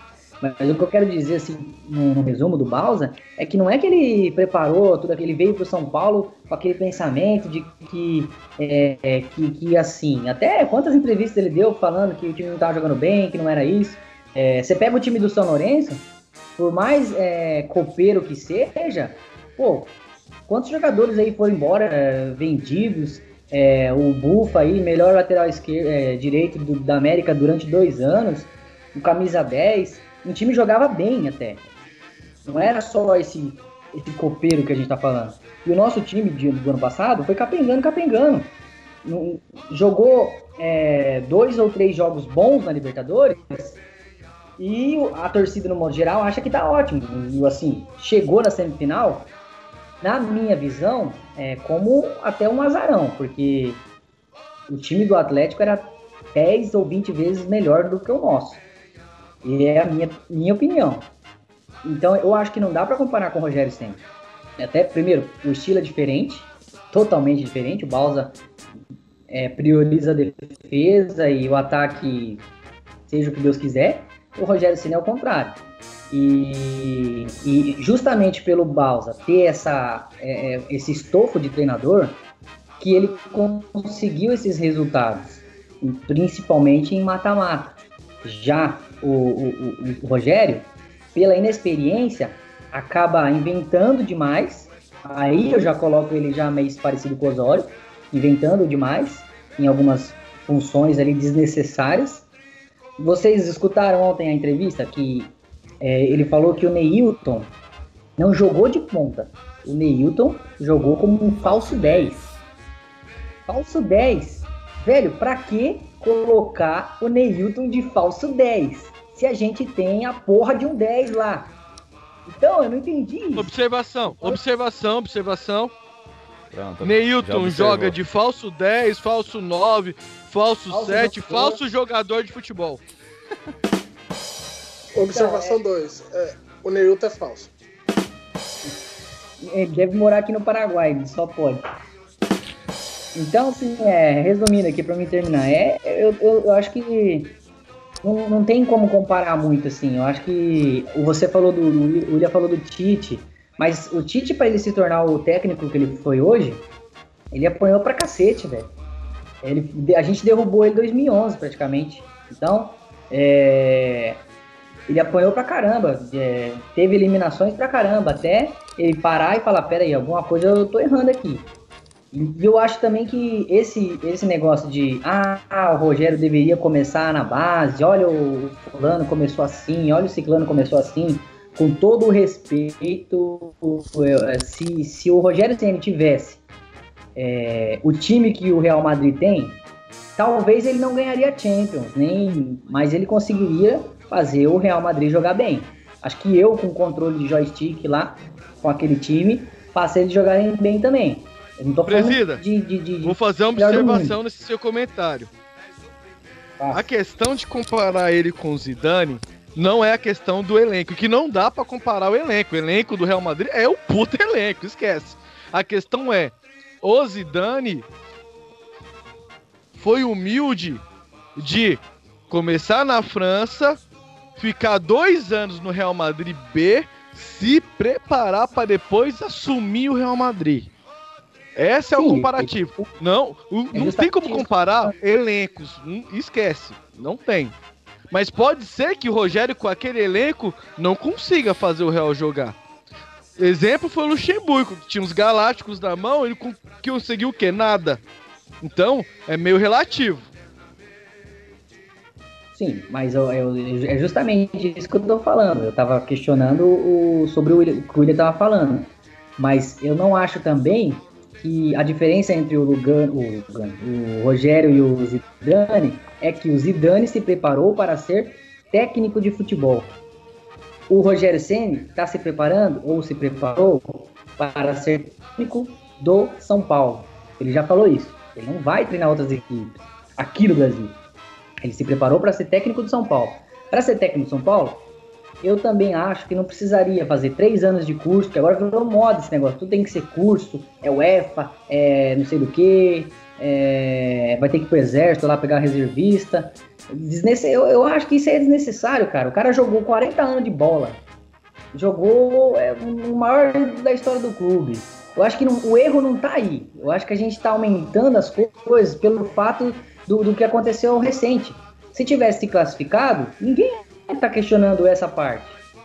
Mas, o que eu quero dizer, assim, no, no resumo do Balsa, é que não é que ele preparou tudo aquilo, ele veio pro São Paulo com aquele pensamento de que, é, é, que, que, assim, até quantas entrevistas ele deu falando que o time não tava jogando bem, que não era isso. É, você pega o time do São Lourenço, por mais é, copeiro que seja, pô, quantos jogadores aí foram embora, é, vendidos, é, o Bufa aí, melhor lateral esquerdo, direito do- da América durante dois anos, o camisa 10, um time jogava bem até. Não era só esse, esse copeiro que a gente tá falando. E o nosso time de- do ano passado foi capengando, capengando. Não- jogou é, dois ou três jogos bons na Libertadores e o- a torcida, no modo geral, acha que tá ótimo. E, assim, chegou na semifinal, na minha visão, é como até um azarão, porque o time do Atlético era 10 ou 20 vezes melhor do que o nosso. E é a minha, minha opinião. Então eu acho que não dá para comparar com o Rogério Senna. Até, primeiro, o estilo é diferente, totalmente diferente. O Balsa é, prioriza a defesa e o ataque, seja o que Deus quiser. O Rogério Senna é o contrário. E, e justamente pelo Balsa ter essa, é, é, esse estofo de treinador, que ele conseguiu esses resultados, principalmente em mata-mata. Já o, o- o- Rogério, pela inexperiência, acaba inventando demais. Aí eu já coloco ele já meio parecido com o Osório, inventando demais em algumas funções ali desnecessárias. Vocês escutaram ontem a entrevista que é, ele falou que o Neilton não jogou de ponta. O Neilton jogou como um falso 10. Falso 10. Velho, pra que colocar o Neilton de falso 10? Se a gente tem a porra de um 10 lá. Então, eu não entendi isso. Observação, observação, observação. Pronto, Neilton joga de falso 10, falso 9, falso Falso 7, jogador. falso jogador de futebol. Observação 2. o Neilton é falso. Ele deve morar aqui no Paraguai, ele só pode. Então, assim, é, resumindo aqui pra mim terminar, é, eu, eu, eu acho que não, não tem como comparar muito, assim. Eu acho que você falou do. O William falou do Tite, mas o Tite, pra ele se tornar o técnico que ele foi hoje, ele apanhou pra cacete, velho. Ele, a gente derrubou ele em 2011, praticamente. Então, é, ele apanhou pra caramba. é, teve eliminações pra caramba, até ele parar e falar, pera aí, alguma coisa eu tô errando aqui. E eu acho também que esse, esse negócio de ah, o Rogério deveria começar na base, olha o fulano começou assim, olha o ciclano começou assim, com todo o respeito, eu- se, se o Rogério Ceni tivesse é, o time que o Real Madrid tem, talvez ele não ganharia Champions, nem, mas ele conseguiria fazer o Real Madrid jogar bem. Acho que eu, com controle de joystick lá, com aquele time, passei eles jogarem bem também. Eu não tô Presida, de, de, de, Vou fazer uma observação nesse seu comentário. Ah. A questão de comparar ele com o Zidane não é a questão do elenco, que não dá pra comparar o elenco. O elenco do Real Madrid é o puto elenco, esquece. A questão é, o Zidane foi humilde de começar na França, ficar dois anos no Real Madrid B, se preparar para depois assumir o Real Madrid. Esse é o Sim, comparativo. Não, o- não tem como comparar elencos. Hum, Esquece. Não tem. Mas pode ser que o Rogério, com aquele elenco, não consiga fazer o Real jogar. Exemplo foi o Luxemburgo, que tinha os Galácticos na mão, ele con- conseguiu o quê? Nada. Então, é meio relativo. Sim, mas eu- eu- é justamente isso que eu tô falando. Eu tava questionando o, sobre o, o que o William tava falando. Mas eu não acho também que a diferença entre o Lugano, o, Lugano, o Rogério e o Zidane é que o Zidane se preparou para ser técnico de futebol. O Rogério Ceni está se preparando ou se preparou para ser técnico do São Paulo. Ele já falou isso. Ele não vai treinar outras equipes aqui no Brasil. Ele se preparou para ser técnico do São Paulo. Para ser técnico do São Paulo, eu também acho que não precisaria fazer três anos de curso, que agora virou moda esse negócio. Tudo tem que ser curso, é UEFA, é não sei do que, vai ter que ir pro exército lá pegar reservista. Desnece- Eu, eu acho que isso é desnecessário, cara. O cara jogou 40 anos de bola. Jogou é, o maior da história do clube. Eu acho que não- o erro não tá aí. Eu acho que a gente está aumentando as co- coisas pelo fato do, do que aconteceu recente. Se tivesse se classificado, ninguém tá questionando essa parte.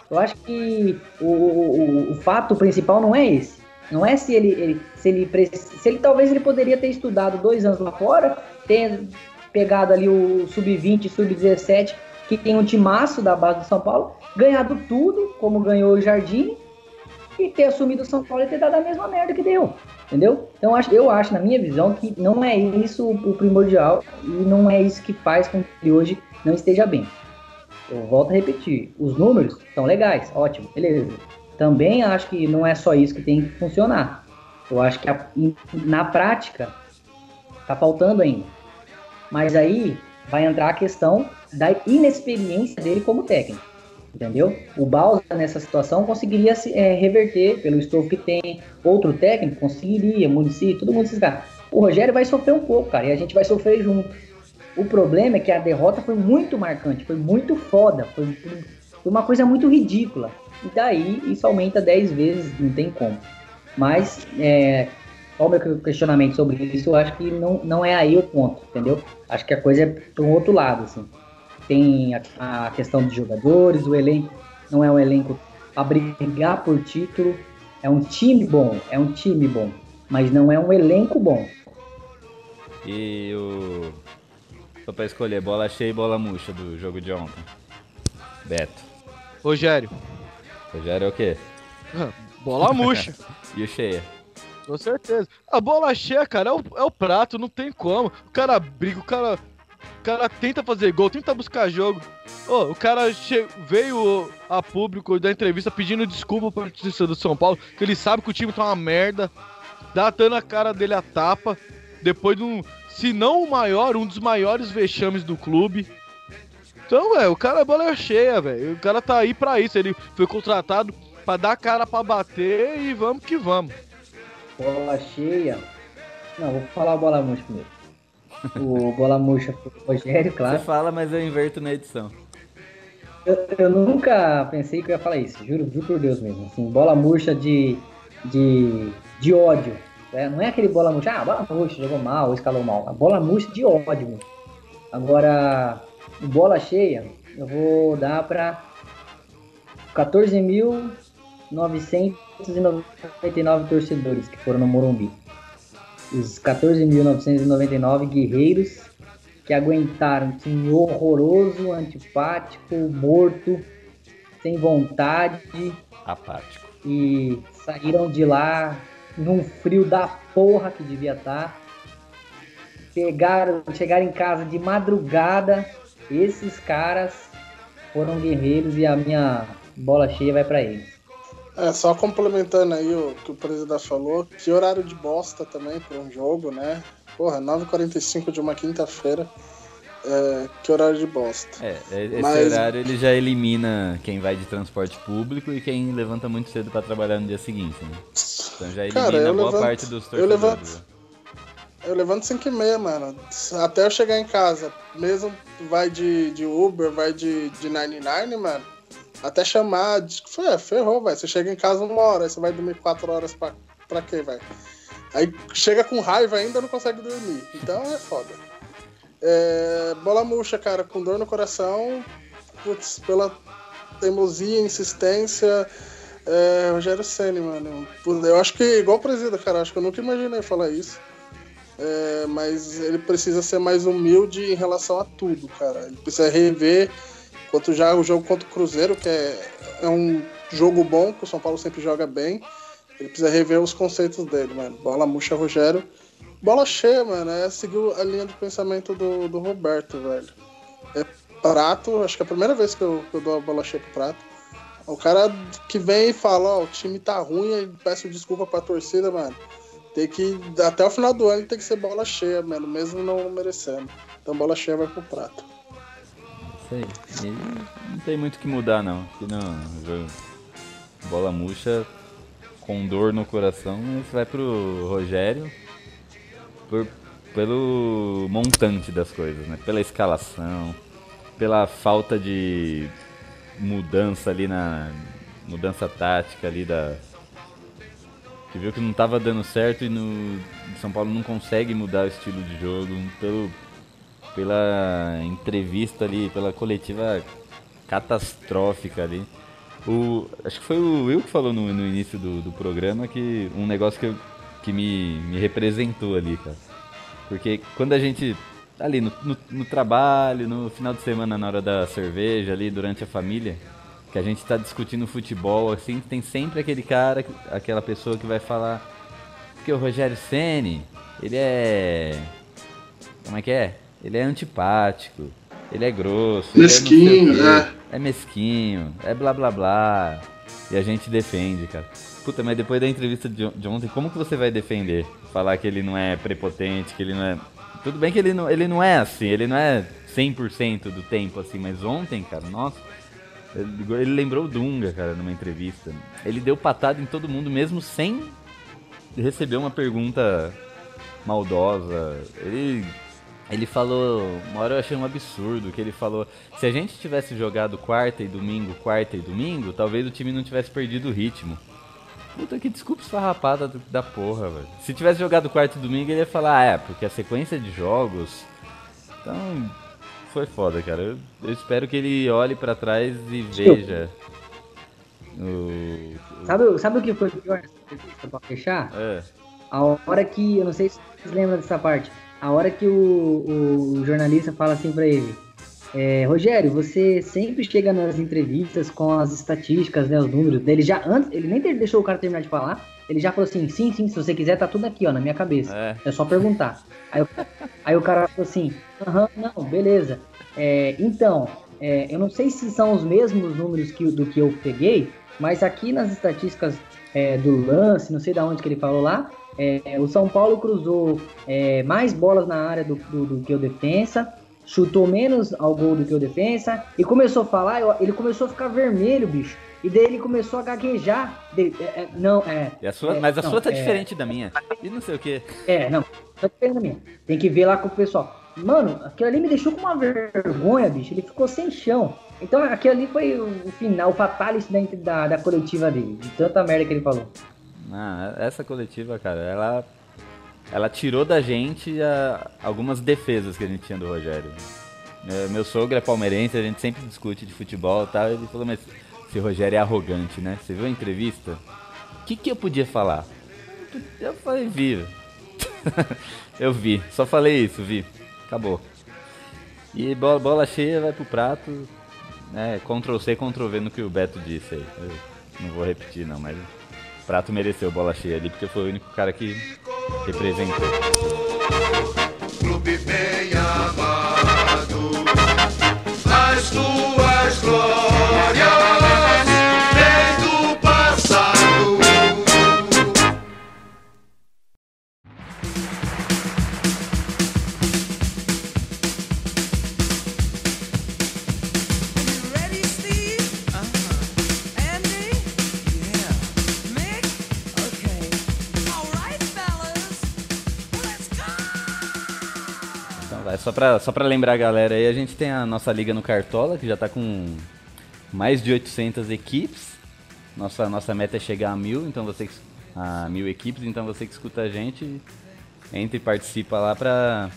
Eu acho que o, o, o- fato principal não é esse. Não é se ele, ele- se ele se ele talvez ele poderia ter estudado dois anos lá fora, ter pegado ali o sub-20, sub-17, que tem um timaço da base do São Paulo, ganhado tudo, como ganhou o Jardim, e ter assumido o São Paulo e ter dado a mesma merda que deu. Entendeu? Então eu acho, na minha visão, que não é isso o primordial e não é isso que faz com que ele hoje não esteja bem. Eu volto a repetir, os números são legais, ótimo, beleza. Também acho que não é só isso que tem que funcionar. Eu acho que a- na prática tá faltando ainda. Mas aí vai entrar a questão da inexperiência dele como técnico. Entendeu? O Bausa nessa situação conseguiria se é, reverter pelo estofo que tem. Outro técnico conseguiria, Muricy, todo mundo esses caras. O Rogério vai sofrer um pouco, cara, e a gente vai sofrer junto. O problema é que a derrota foi muito marcante, foi muito foda, foi, foi uma coisa muito ridícula. E daí isso aumenta 10 vezes, não tem como. Mas, é, qual o meu questionamento sobre isso? Eu acho que não, não é aí o ponto, entendeu? Acho que a coisa é para um outro lado, assim. Tem a, a questão dos jogadores, o elenco não é um elenco a brigar por título, é um time bom, é um time bom, mas não é um elenco bom. E o. Só pra escolher, bola cheia e bola murcha do jogo de ontem. Beto. Rogério. Rogério é o quê? Bola murcha. E o cheia? Com certeza. A bola cheia, cara, é o, é o prato, não tem como. O cara briga, o cara, o cara tenta fazer gol, tenta buscar jogo. Ô, o cara veio a público da entrevista pedindo desculpa pra torcida do São Paulo, que ele sabe que o time tá uma merda, dá dando a cara dele a tapa, depois de um, se não o maior, um dos maiores vexames do clube. Então, velho, o cara é bola cheia, velho. O cara tá aí pra isso. Ele foi contratado pra dar cara pra bater e vamos que vamos. Bola cheia. Não, vou falar o bola murcha primeiro. O bola murcha pro Rogério, claro. Você fala, mas eu inverto na edição. Eu, eu nunca pensei que eu ia falar isso, juro, juro por Deus mesmo. Assim, bola murcha de, de, de ódio. Né? Não é aquele bola murcha, ah, bola murcha, jogou mal, escalou mal. A bola murcha de ódio. Agora, bola cheia, eu vou dar pra 14.999 torcedores que foram no Morumbi. Os 14.999 guerreiros que aguentaram um time horroroso, antipático, morto, sem vontade Apático. e saíram de lá num frio da porra que devia estar. Pegaram, chegaram em casa de madrugada. Esses caras foram guerreiros e a minha bola cheia vai pra eles. É, só complementando aí o que o presidente falou, que horário de bosta também para um jogo, né? Porra, 9h45 de uma quinta-feira. É, que horário de bosta. É, é- esse Mas- horário ele já elimina quem vai de transporte público e quem levanta muito cedo pra trabalhar no dia seguinte, né? Então já elimina Cara, eu boa levanto- parte dos eu torcedores. levanto- né? Eu levanto 5 e meia, mano. Até eu chegar em casa, mesmo vai de, de Uber, vai de, de 99, mano. Até chamar, de- é, ferrou, velho. Você chega em casa uma hora, aí você vai dormir 4 horas pra, pra quê, velho? Aí chega com raiva ainda não consegue dormir. Então é foda. É, bola murcha, cara, com dor no coração. Putz, pela teimosia, insistência. É, Rogério Senni, mano. Eu acho que, igual o presida, cara, acho que eu nunca imaginei falar isso. é, mas ele precisa ser mais humilde em relação a tudo, cara. Ele precisa rever quanto já o jogo contra o Cruzeiro, que é, é um jogo bom, que o São Paulo sempre joga bem. Ele precisa rever os conceitos dele, mano. Bola murcha, Rogério. Bola cheia, mano. É seguir a linha de pensamento do, do Roberto, velho. É prato, acho que é a primeira vez que eu, que eu dou a bola cheia pro prato. O cara que vem e fala, ó, o time tá ruim, e peço desculpa pra torcida, mano. Tem que. Até o final do ano tem que ser bola cheia, mano, mesmo não merecendo. Então bola cheia vai pro prato. Isso aí. Não tem muito o que mudar, não. Aqui não. Bola murcha com dor no coração, mas vai pro Rogério por- pelo montante das coisas, né? Pela escalação, pela falta de mudança ali na. mudança tática ali da. Que viu que não tava dando certo e no São Paulo não consegue mudar o estilo de jogo. Pelo, pela entrevista ali, pela coletiva catastrófica ali. O, acho que foi o Will que falou no, no início do, do programa que um negócio que, eu- que me, me representou ali, cara. Porque quando a gente. Ali no, no, no trabalho, no final de semana, na hora da cerveja, ali durante a família, que a gente tá discutindo futebol, assim, tem sempre aquele cara, aquela pessoa que vai falar. Porque o Rogério Ceni ele é. Como é que é? Ele é antipático, ele é grosso, ele é Mesquinho, é. é mesquinho, é blá blá blá. E a gente defende, cara. Puta, mas depois da entrevista de, on- de ontem, como que você vai defender? Falar que ele não é prepotente, que ele não é. Tudo bem que ele não, ele não é assim, ele não é 100% do tempo assim, mas ontem, cara, nossa. Ele lembrou o Dunga, cara, numa entrevista. Ele deu patada em todo mundo, mesmo sem receber uma pergunta maldosa. Ele, ele falou, uma hora eu achei um absurdo, que ele falou, se a gente tivesse jogado quarta e domingo, quarta e domingo, talvez o time não tivesse perdido o ritmo. Puta que desculpa esfarrapada do- da porra, velho. Se tivesse jogado quarta e domingo, ele ia falar, ah, é, porque a sequência de jogos. Então, foi foda, cara. Eu, eu espero que ele olhe pra trás e veja. O, o- Sabe, sabe o que foi pior nessa entrevista pra fechar? é, A hora que, eu não sei se vocês lembram dessa parte, a hora que o, o jornalista fala assim pra ele, é, Rogério, você sempre chega nas entrevistas com as estatísticas, né, os números dele, já antes, ele nem deixou o cara terminar de falar, ele já falou assim, sim, sim, se você quiser tá tudo aqui, ó, na minha cabeça, é. é só perguntar. Aí, o- aí o cara falou assim, aham, não, beleza, É, então, é, eu não sei se são os mesmos números que, do que eu peguei, mas aqui nas estatísticas é, do lance, não sei da onde que ele falou lá, é, o São Paulo cruzou mais bolas na área do, do- do que o defensa, chutou menos ao gol do que o defensa, e começou a falar, eu- ele começou a ficar vermelho, bicho. E daí ele começou a gaguejar. De- é, é, não, é. A sua, é, mas a não, sua tá é, diferente da minha. E não sei o que. É, não. Tá diferente da minha. Tem que ver lá com o pessoal. Mano, aquilo ali me deixou com uma vergonha, bicho. Ele ficou sem chão. Então aquilo ali foi o final, o fatality dentro da, da coletiva dele. De tanta merda que ele falou. Ah, essa coletiva, cara, ela, ela tirou da gente a- algumas defesas que a gente tinha do Rogério. É, meu sogro é palmeirense, a gente sempre discute de futebol e tal. Ele falou, mas esse Rogério é arrogante, né? Você viu a entrevista? O que, que eu podia falar? Eu falei, vi. eu vi, só falei isso, vi. Acabou. E bola, bola cheia vai pro prato. É, Ctrl C, Ctrl V no que o Beto disse aí. Eu não vou repetir não, mas prato mereceu bola cheia ali, porque foi o único cara que representou. clube bem amado. As tuas glórias vai, só pra, só pra lembrar a galera aí, a gente tem a nossa liga no Cartola, que já tá com mais de 800 equipes. Nossa, nossa meta é chegar a mil, então você que- a mil equipes, então você que escuta a gente, entra e participa lá pra,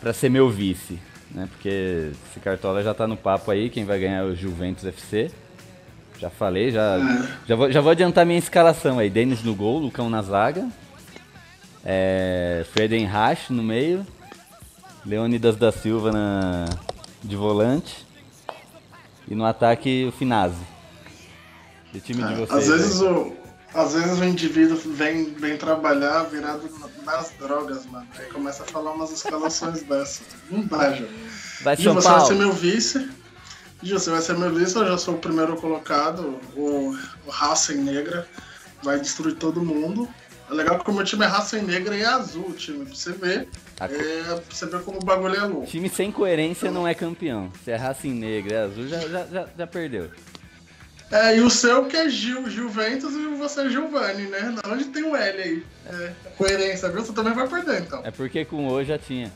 pra ser meu vice. Né? Porque esse Cartola já tá no papo aí, quem vai ganhar é o Juventus FC. Já falei, já, já, vou, já vou adiantar minha escalação aí. Denis no gol, Lucão na zaga. É, Fredenreich no meio. Leônidas da Silva na, de volante. E no ataque o Finazzi. E o time de vocês? É, Às vezes aí? o. Às vezes o indivíduo vem, vem trabalhar virado nas drogas, mano. Aí começa a falar umas escalações dessas. Não dá, Ju. Vai São você vai ser Paulo. meu vice. Ju, você vai ser meu vice, eu já sou o primeiro colocado. O, o Racing Negra vai destruir todo mundo. É legal que o meu time é Racing Negra e é azul time, pra você ver. A- É, pra você ver como o bagulho é louco. Time sem coerência não é campeão. Se é Racing Negra é azul, já, já, já, já perdeu. É, e o seu que é Gil, Gilventus e você é Giovanni, né? Onde tem o L aí? É, coerência, viu? Você também vai perder, então. É porque com o já tinha.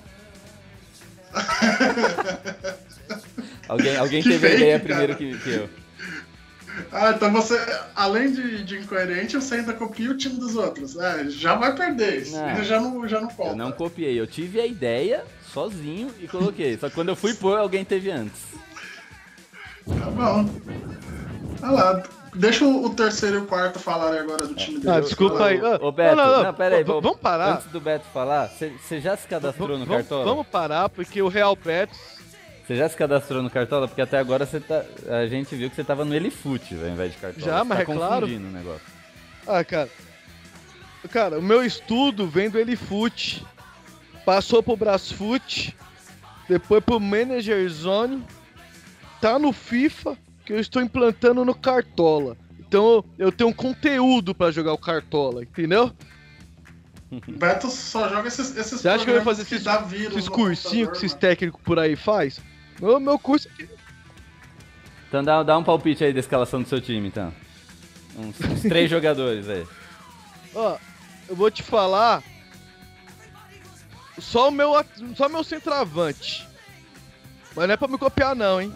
alguém alguém Que teve a fake, ideia cara. primeiro que, que eu. Ah, então você, além de, de incoerente, você ainda copia o time dos outros. É, já vai perder. Isso Não. já não, já não conta. Eu não copiei, eu tive a ideia sozinho e coloquei. Só que quando eu fui pôr, alguém teve antes. Tá bom. Olha lá. Deixa o, terceiro e o quarto falarem agora do time dele. Ah, desculpa aí. Ah, Ô Beto, não, não, não, não, pera aí, v- vamos parar. Antes do Beto falar, você já se cadastrou no Vamos- Cartola? Vamos parar, porque o Real Betis. Você já se cadastrou no Cartola? Porque até agora você tá, a gente viu que você tava no Elifute ao invés de Cartola. Já, Você mas tá é claro. confundindo o negócio. Ah, cara. Cara, o meu estudo vem do Elifute. Passou pro Brasfoot. Depois pro Manager Zone. Tá no FIFA, que eu estou implantando no Cartola. Então eu tenho um conteúdo pra jogar o Cartola, entendeu? O Beto só joga esses, esses Você acha que eu ia fazer esses, esses cursinhos que esses técnicos por aí faz? O meu curso aqui. Então dá, dá um palpite aí da escalação do seu time, então. Uns, uns três jogadores aí. Ó, eu vou te falar. Só o meu, só meu centroavante. Mas não é pra me copiar não, hein?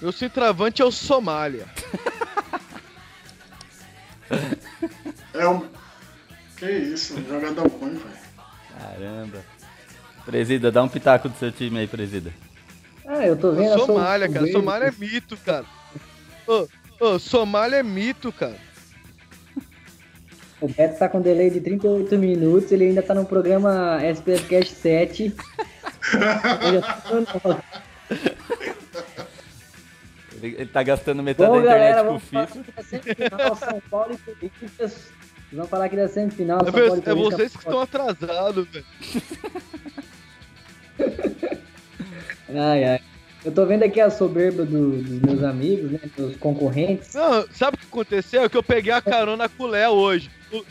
Meu centroavante é o Somália. É um... Que isso, jogador ruim, velho. Caramba. Presida, dá um pitaco do seu time aí, Presida. Ah, eu tô vendo. Somália, cara. Somália é mito, cara. Ô, ô, Somália é mito, cara. O Beto tá com delay de 38 minutos, ele ainda tá no programa SPS Cash 7. Eu já tô no- Ele, ele tá gastando metade Bom, da internet galera, com o FIFA. da semifinal São Paulo e Corinthians. Vamos falar aqui da semifinal É, São Paulo e é vocês que estão atrasados, velho. Ai, ai. Eu tô vendo aqui a soberba do- dos meus amigos, né? Dos concorrentes. Não, sabe o que aconteceu? É que eu peguei a carona com o Léo hoje. O-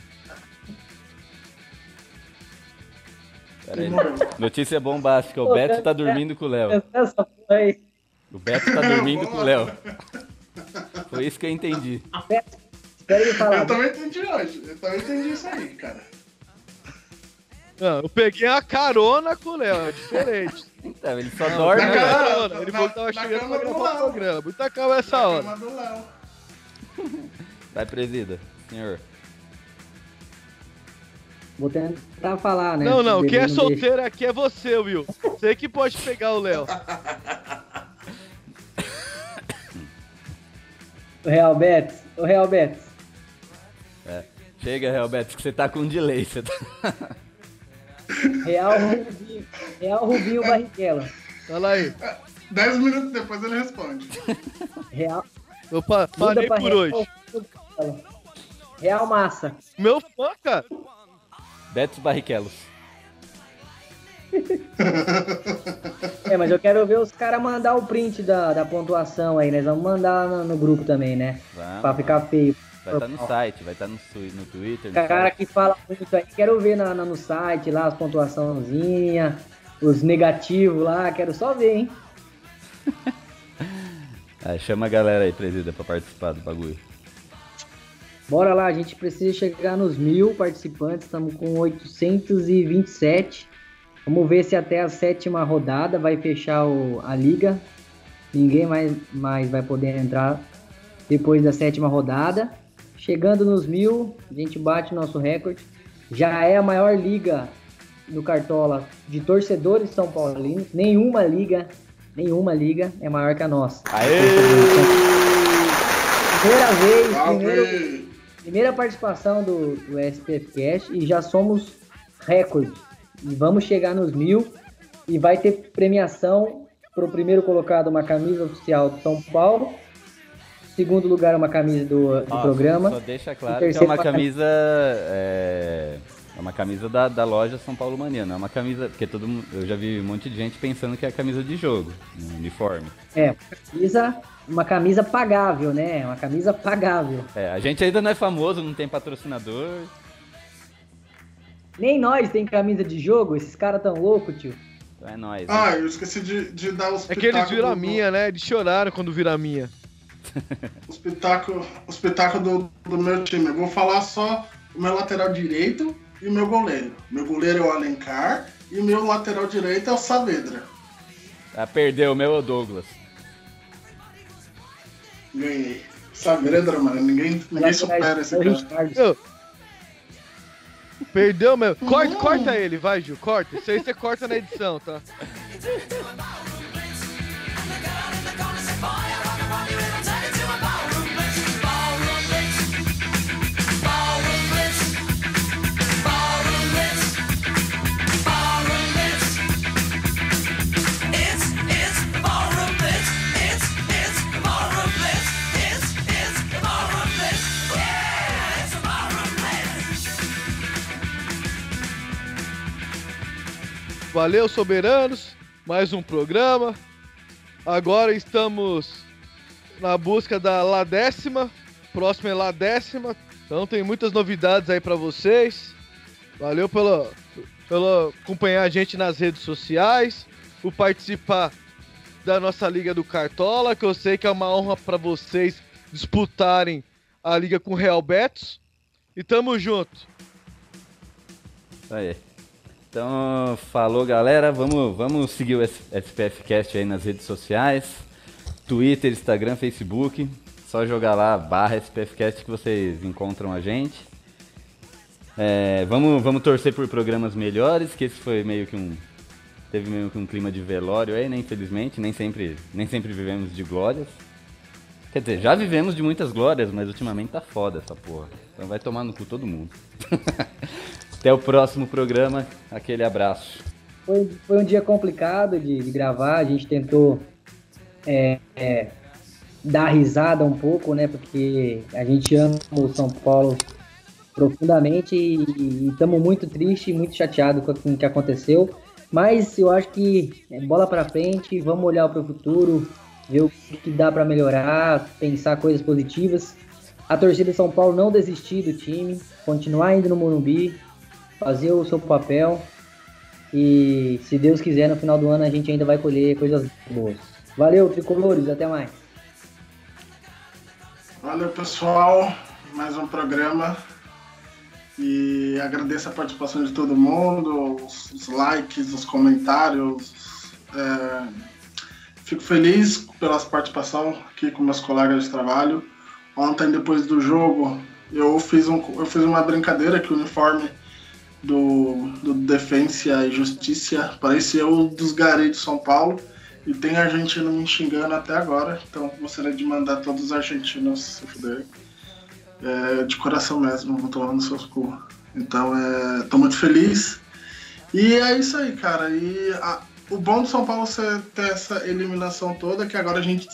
Pera aí. Notícia bombástica, o Pô, Beto cara, tá dormindo com o Léo. Essa. O Beto tá dormindo com o Léo. Foi isso que eu entendi. Espera ele falar. Eu também entendi hoje. Eu também entendi isso aí, cara. Não, eu peguei a carona com o Léo, é diferente. Então, ele só Não, dorme. na peguei a cara- carona, Ele na- falou que tava na chegando cama pra gravar o programa. Muita calma essa hora. Cama do Léo. Vai, presida, senhor. Vou tentar falar, né? Não, não, quem é deixa. solteiro aqui é você, Will. Você que pode pegar o Léo. O Real Betis. O Real Betis. Chega, Real Beto, que você tá com um delay. Você tá... Real Rubinho. Real Rubinho Barrichello. Fala aí. Dez minutos depois ele responde. Real. Eu pa- muda parei pra por Real hoje. Barrichello. Real Massa. Meu fã, cara. Betos Barrichellos. É, mas eu quero ver os caras mandar o print da, da pontuação aí, né? Vamos mandar no, no grupo também, né? Pra Vamos. ficar feio. Vai estar no site, vai estar no, su- no Twitter. no Cara site. que fala muito aí, quero ver na, na- no site lá as pontuaçãozinha, os negativos lá, quero só ver, hein? Ah, chama a galera aí, presida, pra participar do bagulho. Bora lá, a gente precisa chegar nos mil participantes, estamos com 827. Vamos ver se até a sétima rodada vai fechar o- a liga. Ninguém mais, mais vai poder entrar depois da sétima rodada. Chegando nos mil, a gente bate nosso recorde. Já é a maior liga do Cartola de torcedores São Paulinos. Nenhuma liga, nenhuma liga é maior que a nossa. Aê! Primeira vez, primeiro! Primeira participação do, do SPF Cash e já somos recorde. E vamos chegar nos mil. E vai ter premiação para o primeiro colocado uma camisa oficial do São Paulo. Segundo lugar, uma camisa do, do Ó, programa. Só deixa claro que é uma camisa. É, é uma camisa da, da loja São Paulo Mania, não é uma camisa. Porque todo mundo. Eu já vi um monte de gente pensando que é camisa de jogo, um uniforme. É, camisa, uma camisa pagável, né? Uma camisa pagável. É, a gente ainda não é famoso, não tem patrocinador. Nem nós tem camisa de jogo, esses caras tão loucos, tio. Então é nóis. né? Ah, eu esqueci de, de dar os É que eles viram a minha, né? Eles choraram quando viram a minha. O espetáculo, o espetáculo do, do meu time. Eu vou falar só o meu lateral direito e o meu goleiro. Meu goleiro é o Alencar e o meu lateral direito é o Saavedra. Ah, perdeu o meu é o Douglas. Ganhei. Saavedra, mano, ninguém, ninguém supera esse cara. Eu- Perdeu mesmo. Corta, corta ele, vai, Gil. Corta. Isso aí você corta na edição, tá? Valeu, soberanos. Mais um programa. Agora estamos na busca da La Décima. Próxima é La Décima. Então tem muitas novidades aí pra vocês. Valeu pela, pela acompanhar a gente nas redes sociais. Por participar da nossa Liga do Cartola, que eu sei que é uma honra pra vocês disputarem a Liga com o Real Betis. E tamo junto. Aí. Então, falou galera, vamos, vamos seguir o SPF Cast aí nas redes sociais, Twitter, Instagram, Facebook, só jogar lá, barra SPF Cast que vocês encontram a gente. É, vamos, vamos torcer por programas melhores, que esse foi meio que um, teve meio que um clima de velório aí, né, infelizmente, nem sempre, nem sempre vivemos de glórias. Quer dizer, já vivemos de muitas glórias, mas ultimamente tá foda essa porra. Então vai tomar no cu todo mundo. Até o próximo programa. Aquele abraço. Foi, foi um dia complicado de, de gravar, a gente tentou é, é, dar risada um pouco, né? Porque a gente ama o São Paulo profundamente e estamos muito tristes e muito chateados com o que aconteceu. Mas eu acho que é bola para frente, vamos olhar para o futuro, ver o que dá para melhorar, pensar coisas positivas. A torcida de São Paulo não desistir do time, continuar indo no Morumbi, fazer o seu papel e se Deus quiser, no final do ano a gente ainda vai colher coisas boas. Valeu, tricolores, até mais. Valeu, pessoal. Mais um programa. E agradeço a participação de todo mundo, os, os likes, os comentários. É, fico feliz pela participação aqui com meus colegas de trabalho. Ontem, depois do jogo, eu fiz, um, eu fiz uma brincadeira que o uniforme do, do Defensa e Justiça parecia o dos Gari de São Paulo. E tem argentino me xingando até agora, então gostaria de mandar todos os argentinos se fuderem. É, de coração mesmo, vou tomar nos seus cu. Então, é, tô muito feliz. E é isso aí, cara. E a- o bom do São Paulo ser ter essa eliminação toda, é que agora a gente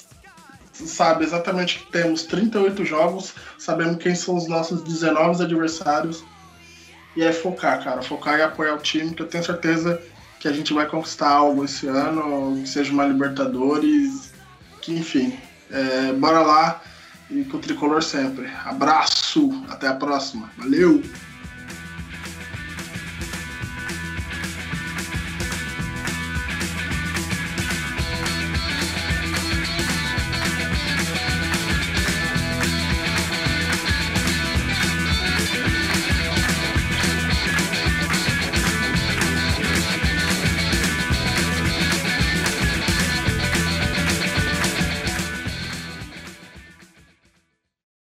sabe exatamente que temos 38 jogos, sabemos quem são os nossos 19 adversários. E é focar, cara. Focar e apoiar o time, que eu tenho certeza que a gente vai conquistar algo esse ano, que seja uma Libertadores, que enfim. É, bora lá e com o tricolor sempre. Abraço, até a próxima. Valeu!